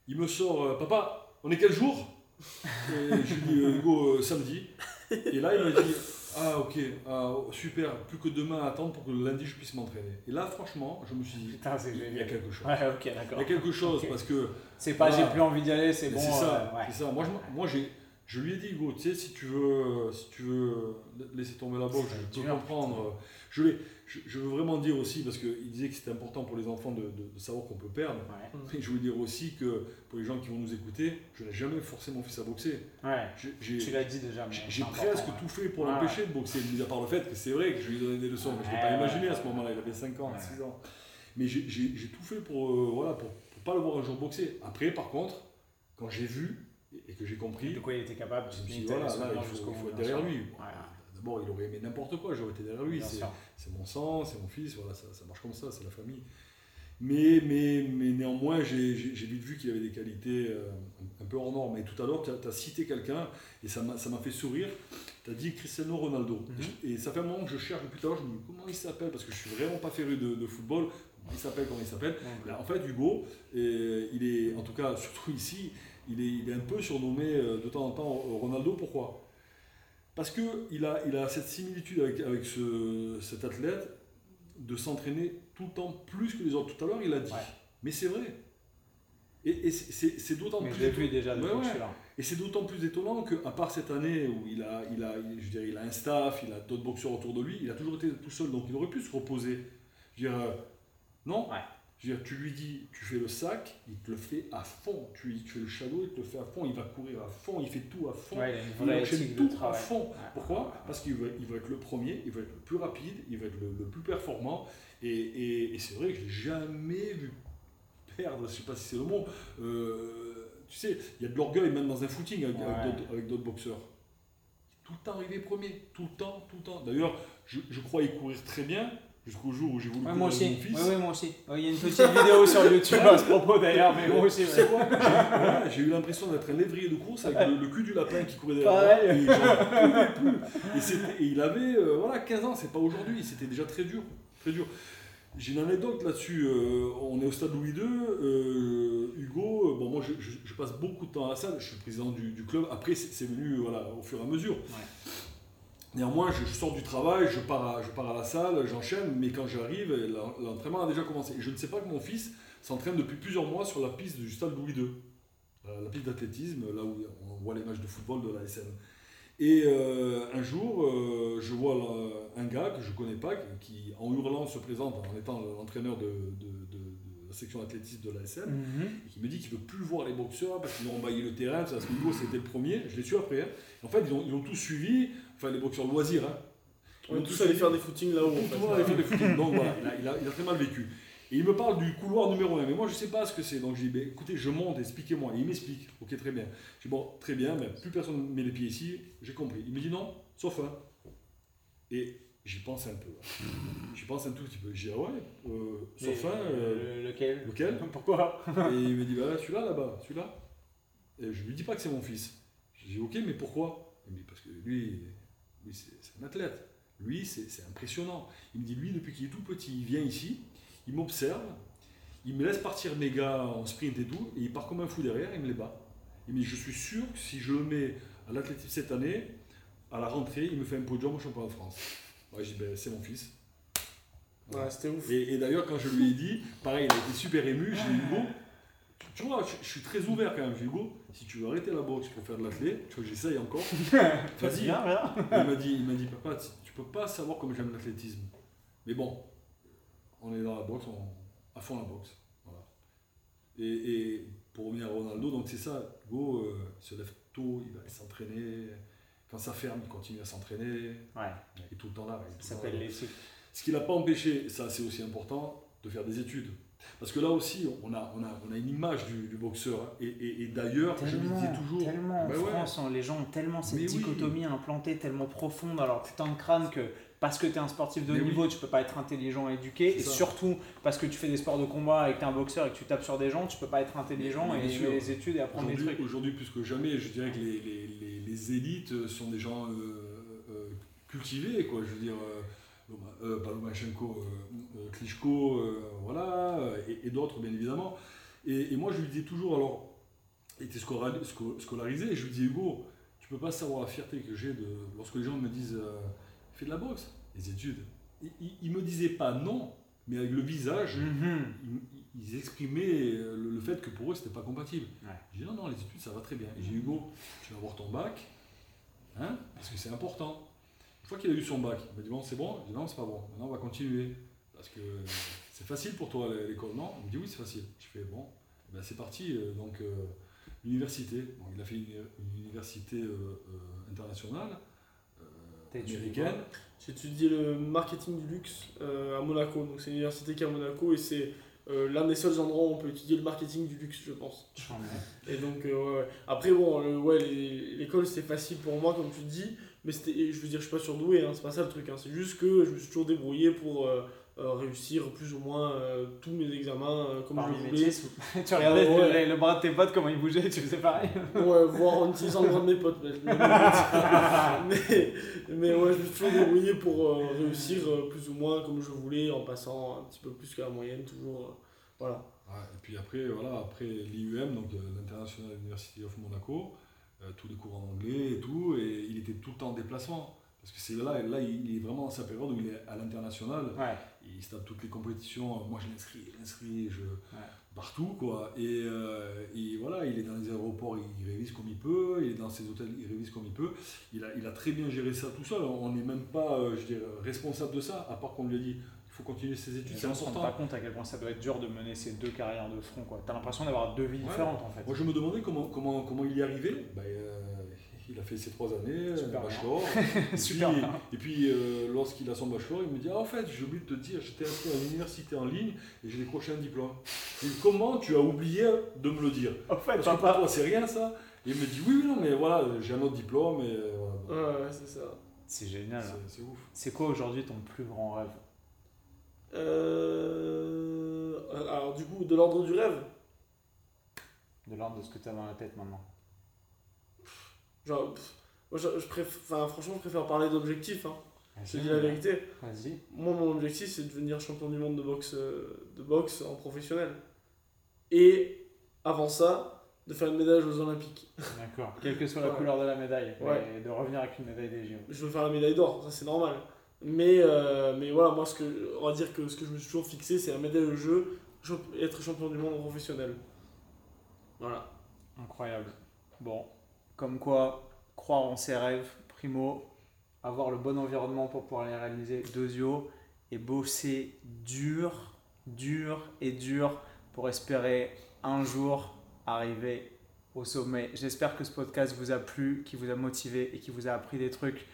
il me sort, euh, papa, on est quel jour? Et je lui dis, euh, Hugo, samedi. Et là, il me dit, ah ok, ah, super, plus que demain à attendre pour que le lundi je puisse m'entraîner. Et là, franchement, je me suis dit, Putain, c'est il y a quelque chose. Ouais, ok, Il y a quelque chose parce que C'est pas Voilà. j'ai plus envie d'y aller, c'est bon. c'est ça, euh, ouais. c'est ça. Moi, je, moi j'ai, je lui ai dit, Hugo, tu sais, si tu veux, si tu veux laisser tomber la boxe, je peux comprendre. Je, l'ai- je, je veux vraiment dire aussi, parce qu'il disait que c'était important pour les enfants de, de- de savoir qu'on peut perdre. Ouais. Mais je veux dire aussi que pour les gens qui vont nous écouter, je n'ai jamais forcé mon fils à boxer. Ouais. Tu l'as dit déjà. mais j'ai- c'est presque ouais. tout fait pour Ouais. l'empêcher de boxer, mis à part le fait que c'est vrai que je lui ai donné des leçons, mais je ne l'ai Ouais, pas imaginé ouais, à ce moment-là, il avait 5 ans, Ouais. 6 ans. Mais j'ai, tout fait pour, euh, voilà, pour, pour pas le voir un jour boxer. Après, par contre, quand j'ai vu et que j'ai compris, De quoi il était capable, je me suis tu dit, t'es allé voilà, se là, il faut, être derrière lui. Ouais. D'abord, il aurait aimé n'importe quoi, j'aurais été derrière lui. C'est, mon sang, c'est mon fils, voilà, ça, ça marche comme ça, c'est la famille. Mais, mais, mais néanmoins, j'ai, vite vu qu'il avait des qualités euh, un, peu hors norme. Et tout à l'heure, tu as, cité quelqu'un, et ça m'a, fait sourire. Tu as dit Cristiano Ronaldo. Mhm. Et ça fait un moment que je cherche depuis tout à l'heure, je me dis comment il s'appelle, parce que je suis vraiment pas féru de, de football. Comment il s'appelle, comment il s'appelle? En fait, Hugo, euh, il est, en tout cas, surtout ici, il est, il est un peu surnommé euh, de temps en temps Ronaldo. Pourquoi? Parce qu'il a, il a cette similitude avec, avec ce, cet athlète de s'entraîner tout le temps plus que les autres. Tout à l'heure, il a dit. Ouais. Mais c'est vrai. Et, et c'est- d'autant plus déjà Ouais, que ouais. et c'est d'autant plus étonnant qu'à part cette année où il a, il, a, il- je dirais, il a un staff, il a d'autres boxeurs autour de lui, il a toujours été tout seul, donc il aurait pu se reposer. Je veux dire, euh, non? Ouais. Je veux dire, tu lui dis, tu fais le sac, il te le fait à fond. Tu, lui- tu fais le shadow, il te le fait à fond. Il va courir à fond, il fait tout à fond. Ouais, il enchaîne tout à fond. Pourquoi Parce qu'il veut, il veut être le premier, il veut être le plus rapide, il veut être le, le plus performant. Et, et- et c'est vrai que je l'ai jamais vu perdre, je sais pas si c'est le mot. Euh, tu sais, il y a de l'orgueil même dans un footing avec, Ouais. d'autres- avec d'autres boxeurs. Tout le temps arrivé premier, tout le temps, tout le temps. D'ailleurs, je, je croyais courir très bien jusqu'au jour où j'ai voulu Ouais, moi aussi. mon fils. Ouais, ouais, moi aussi. Ouais, Il y a une petite vidéo sur YouTube à ce propos d'ailleurs, mais moi aussi. Quoi J'ai eu l'impression d'être un lévrier de course avec le, le cul du lapin qui courait derrière Pareil. moi. Et, plus. Il avait euh, voilà, 15 ans, c'est pas aujourd'hui, c'était déjà très dur. Très dur. J'ai une anecdote là-dessus. euh, on est au stade Louis II. euh, Hugo, bon, moi je, je- je passe beaucoup de temps à la salle, je suis président du, du club. Après, c'est c'est venu voilà, au fur et à mesure. Néanmoins, je, je sors du travail, je pars à, je pars à la salle, j'enchaîne, mais quand j'arrive, l'en- l'entraînement a déjà commencé. Et je ne sais pas que mon fils s'entraîne depuis plusieurs mois sur la piste du stade Louis II, la piste d'athlétisme, là où on voit les matchs de football de la SM. Et euh, un jour, euh, je vois là, un gars que je ne connais pas, qui en hurlant se présente en étant l'entraîneur de, de- de- de la section athlétisme de la SM, Mhm. et qui me dit qu'il veut plus voir les boxeurs parce qu'ils ont envahi le terrain, parce que Hugo c'était le premier, je l'ai su après. hein. En fait, ils ont, ils ont tous suivi, enfin les boxeurs loisirs, hein. On est tous allés faire des footings là-haut. Tout le monde fait des footings. Donc voilà, il a, il a- il a très mal vécu. Et il me parle du couloir numéro 1, mais moi je sais pas ce que c'est. Donc je dis, ben, écoutez, je monte, expliquez-moi. Et il m'explique, ok, très bien. Je dis, bon, très bien, mais plus personne ne met les pieds ici, j'ai compris. Il me dit non, sauf un. Et j'y pense un peu. J'y pense un tout petit peu. Je dis, ah ouais, euh, sauf Mais, un. euh, le- Lequel? lequel? Pourquoi? Et il me dit, bah, celui-là, là-bas, celui-là. Et je lui dis pas que c'est mon fils. Je dis, ok, mais pourquoi? Il me dit, parce que lui, c'est un athlète. Lui, c'est impressionnant. Il me dit, lui, depuis qu'il est tout petit, il vient ici, il m'observe, il me laisse partir mes gars en sprint et tout, et il part comme un fou derrière, il me les bat. Il me dit, je suis sûr que si je le mets à l'athlétisme cette année, à la rentrée, il me fait un podium au championnat de France. Ouais, je dis, ben, c'est mon fils. Ouais, c'était ouf. Et, et d'ailleurs, quand je lui ai dit, pareil, il a été super ému. J'ai dit, Hugo, tu, tu vois, je, je suis très ouvert quand même. Hugo, si tu veux arrêter la boxe pour faire de l'athlète, tu vois, j'essaye encore. Vas-y. Il m'a dit, il m'a dit, papa, tu- peux pas savoir comme j'aime l'athlétisme. Mais bon, on est dans la boxe, on, à fond la boxe. Voilà. Et, et pour revenir à Ronaldo, donc c'est ça, Hugo euh, il se lève tôt, il va s'entraîner. Quand ça ferme, il continue à s'entraîner. Ouais, Il est tout le temps là. ça s'appelle l'éthique. Ce qui l'a pas empêché, ça c'est aussi important, de faire des études. Parce que là aussi, on a, on a, on a une image du, du boxeur. hein. Et, et- et d'ailleurs, je le disais toujours. tellement en Bah ouais. France, hein, les gens ont tellement cette Mais oui. dichotomie implantée tellement profonde dans leur putain de crâne que parce que tu es un sportif de haut Mais oui. niveau, tu peux pas être intelligent et éduqué. Et ça. surtout, parce que tu fais des sports de combat et que tu es un boxeur et que tu tapes sur des gens, tu peux pas être intelligent Mais et aimer sûr. les études et apprendre des trucs. aujourd'hui, plus que jamais, je dirais que les, les, les, les élites sont des gens euh, euh, cultivés, quoi. Je veux dire, euh, euh, pas Lomachenko, euh, euh, Klitschko, euh, voilà, et, et d'autres, bien évidemment. Et, et moi, je lui disais toujours, alors, il était scola- sco- scolarisé, et je lui dis, Hugo, tu peux pas savoir la fierté que j'ai de lorsque les gens me disent, fais de la boxe, les études. Il, il, il me disait pas non, mais avec le visage, Mhm. ils, ils exprimaient le, le fait que pour eux c'était pas compatible. Ouais. J'ai dit non, non, les études ça va très bien. Et j'ai dit Hugo, tu vas avoir ton bac, hein, parce que c'est important. Une fois qu'il a eu son bac, il m'a dit bon, c'est bon. J'ai dit non, c'est pas bon. Maintenant on va continuer. Parce que c'est facile pour toi l'école, non? Il me dit oui, c'est facile. Je fais bon, eh ben, c'est parti. euh, Donc, euh, l'université. Il a fait une, une université euh, internationale, euh, américaine. J'ai étudié le marketing du luxe à Monaco. Donc c'est une université qui est à Monaco et c'est euh, l'un des seuls endroits où on peut étudier le marketing du luxe, je pense. Et donc, euh, ouais, après, bon, le- ouais, les- l'école c'était facile pour moi, comme tu dis, mais c'était, je veux dire, je suis pas surdoué, hein, c'est pas ça le truc, hein, c'est juste que je me suis toujours débrouillé pour euh, réussir plus ou moins euh, tous mes examens euh, comme Par je voulais. tu regardais Ouais, le- ouais. le, bras de tes potes, comment il bougeait, tu faisais pareil. Ouais, voir en utilisant le bras de mes potes. Mais, mais, mais ouais, je me suis toujours débrouillé pour euh, réussir euh, plus ou moins comme je voulais, en passant un petit peu plus que la moyenne, toujours. euh, voilà. Ouais, et puis après, voilà, après l'IUM, donc euh, l'International University of Monaco, euh, tous les cours en anglais et tout, et il était tout le temps en déplacement. Parce que c'est là, là, il est vraiment dans sa période où il est à l'international, Ouais. il se tape toutes les compétitions, moi je l'inscris, je l'inscris, je... partout quoi. Et, euh, et voilà, il est dans les aéroports, il révise comme il peut, il est dans ses hôtels, il révise comme il peut. Il a, il a très bien géré ça tout seul, on n'est même pas, euh, je dirais, responsable de ça, à part qu'on lui a dit, il faut continuer ses études, Les gens se rendent pas compte à quel point ça doit être dur de mener ces deux carrières de front. quoi. T'as l'impression d'avoir deux vies Ouais. différentes en fait. Moi, je me demandais comment, comment, comment il y arrivait. Ben, euh, il a fait ses trois années, Super euh, bachelor. et Super puis, bien. et puis euh, lorsqu'il a son bachelor, il me dit Ah, en fait, j'ai oublié de te dire, j'étais inscrit à l'université en ligne et j'ai décroché un diplôme. Et comment tu as oublié de me le dire? En fait, Parce que pour papa. toi, c'est rien ça. Et il me dit Oui, oui, non, mais voilà, j'ai un autre diplôme. Et euh, voilà. Ouais, ouais, c'est ça. C'est génial. hein. C'est- c'est ouf. C'est quoi aujourd'hui ton plus grand rêve? Euh, alors, du coup, de l'ordre du rêve, de l'ordre de ce que tu as dans la tête maintenant genre, pff, moi, je, je préfère, enfin, franchement, je préfère parler d'objectifs. Hein. Je te dis la vérité. Moi, mon objectif, c'est de devenir champion du monde de boxe, euh, de boxe en professionnel. Et avant ça, de faire une médaille aux Olympiques. D'accord. Quelle que soit la Ouais. couleur de la médaille. Ouais. Et de revenir avec une médaille des JO. Je veux faire la médaille d'or, ça c'est normal. Mais, euh, mais voilà, moi, ce que, on va dire que ce que je me suis toujours fixé, c'est la médaille au jeu, être champion du monde en professionnel. Voilà. Incroyable. Bon, comme quoi, croire en ses rêves, primo, avoir le bon environnement pour pouvoir les réaliser, deuxio, et bosser dur, dur et dur pour espérer un jour arriver au sommet. J'espère que ce podcast vous a plu, qui vous a motivé et qui vous a appris des trucs.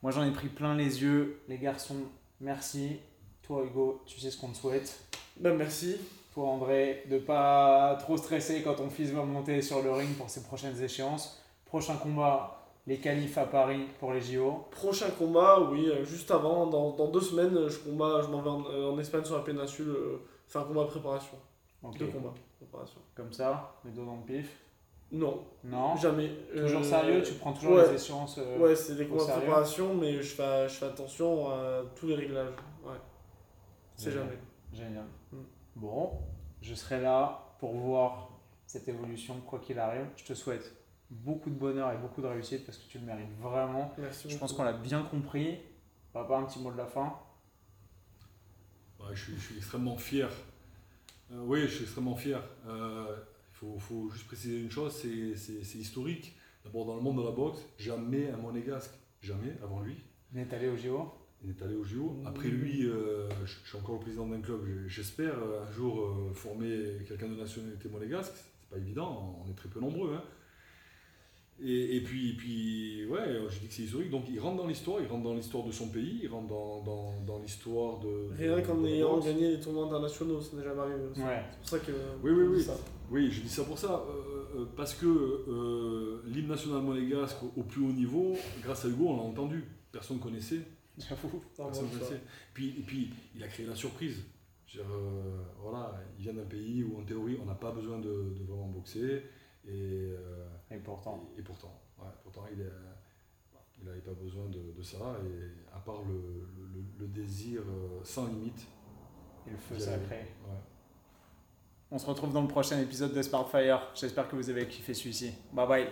Moi, j'en ai pris plein les yeux. Les garçons, merci. Toi, Hugo, tu sais ce qu'on te souhaite. Ben merci. Toi, André, de pas trop stresser quand ton fils va monter sur le ring pour ses prochaines échéances. Prochain combat, les qualifs à Paris pour les JO. Prochain combat, oui, euh, juste avant, dans, dans deux semaines, je, combat, je m'en vais en, euh, en Espagne sur la péninsule, euh, faire un combat de préparation. Deux combats préparation. Comme ça, les dos dans le pif? Non, Non? jamais. Toujours Euh, sérieux, tu prends toujours ouais. les échéances. euh, Ouais, c'est des combats préparation, mais je fais, je fais attention à tous les réglages. Ouais. C'est jamais. Génial. Mm. Bon, je serai là pour voir cette évolution, quoi qu'il arrive. Je te souhaite beaucoup de bonheur et beaucoup de réussite parce que tu le mérites vraiment. Merci Je pense qu'on l'a bien compris. Papa, un petit mot de la fin. Ouais, je, suis, je suis extrêmement fier. Euh, oui, je suis extrêmement fier. Euh, Il faut, faut juste préciser une chose, c'est- c'est c'est historique. D'abord, dans le monde de la boxe, jamais un monégasque, jamais avant lui. On est allé au JO. Il est allé au JO. Après lui, euh, je, je suis encore le président d'un club. je- J'espère un jour euh, former quelqu'un de nationalité monégasque. C'est pas évident, on est très peu nombreux. hein. Et, et puis, et puis, ouais, je dis que c'est historique. Donc, il rentre dans l'histoire, il rentre dans l'histoire de son pays, il rentre dans, dans, dans l'histoire de. Rien qu'en ayant boxe. gagné les tournois internationaux, ça n'est jamais arrivé. Ouais. C'est pour ça que. Oui, oui, dit oui. ça. Oui, je dis ça pour ça, euh, euh, parce que euh, l'hymne national monégasque au, plus haut niveau, grâce à Hugo, on l'a entendu, personne ne connaissait. J'avoue. Personne bon, ne le ça- sait. Puis, et puis, il a créé la surprise. Je veux dire, euh, voilà, il vient d'un pays où, en théorie, on n'a pas besoin de, de vraiment boxer. Et, euh, Et pourtant. et, et pourtant, ouais, pourtant il n'avait pas besoin de, de ça. Et à part le, le- le désir euh, sans limite. Et le feu sacré. Ouais. On se retrouve dans le prochain épisode de Smartfire. J'espère que vous avez kiffé celui-ci. Bye bye.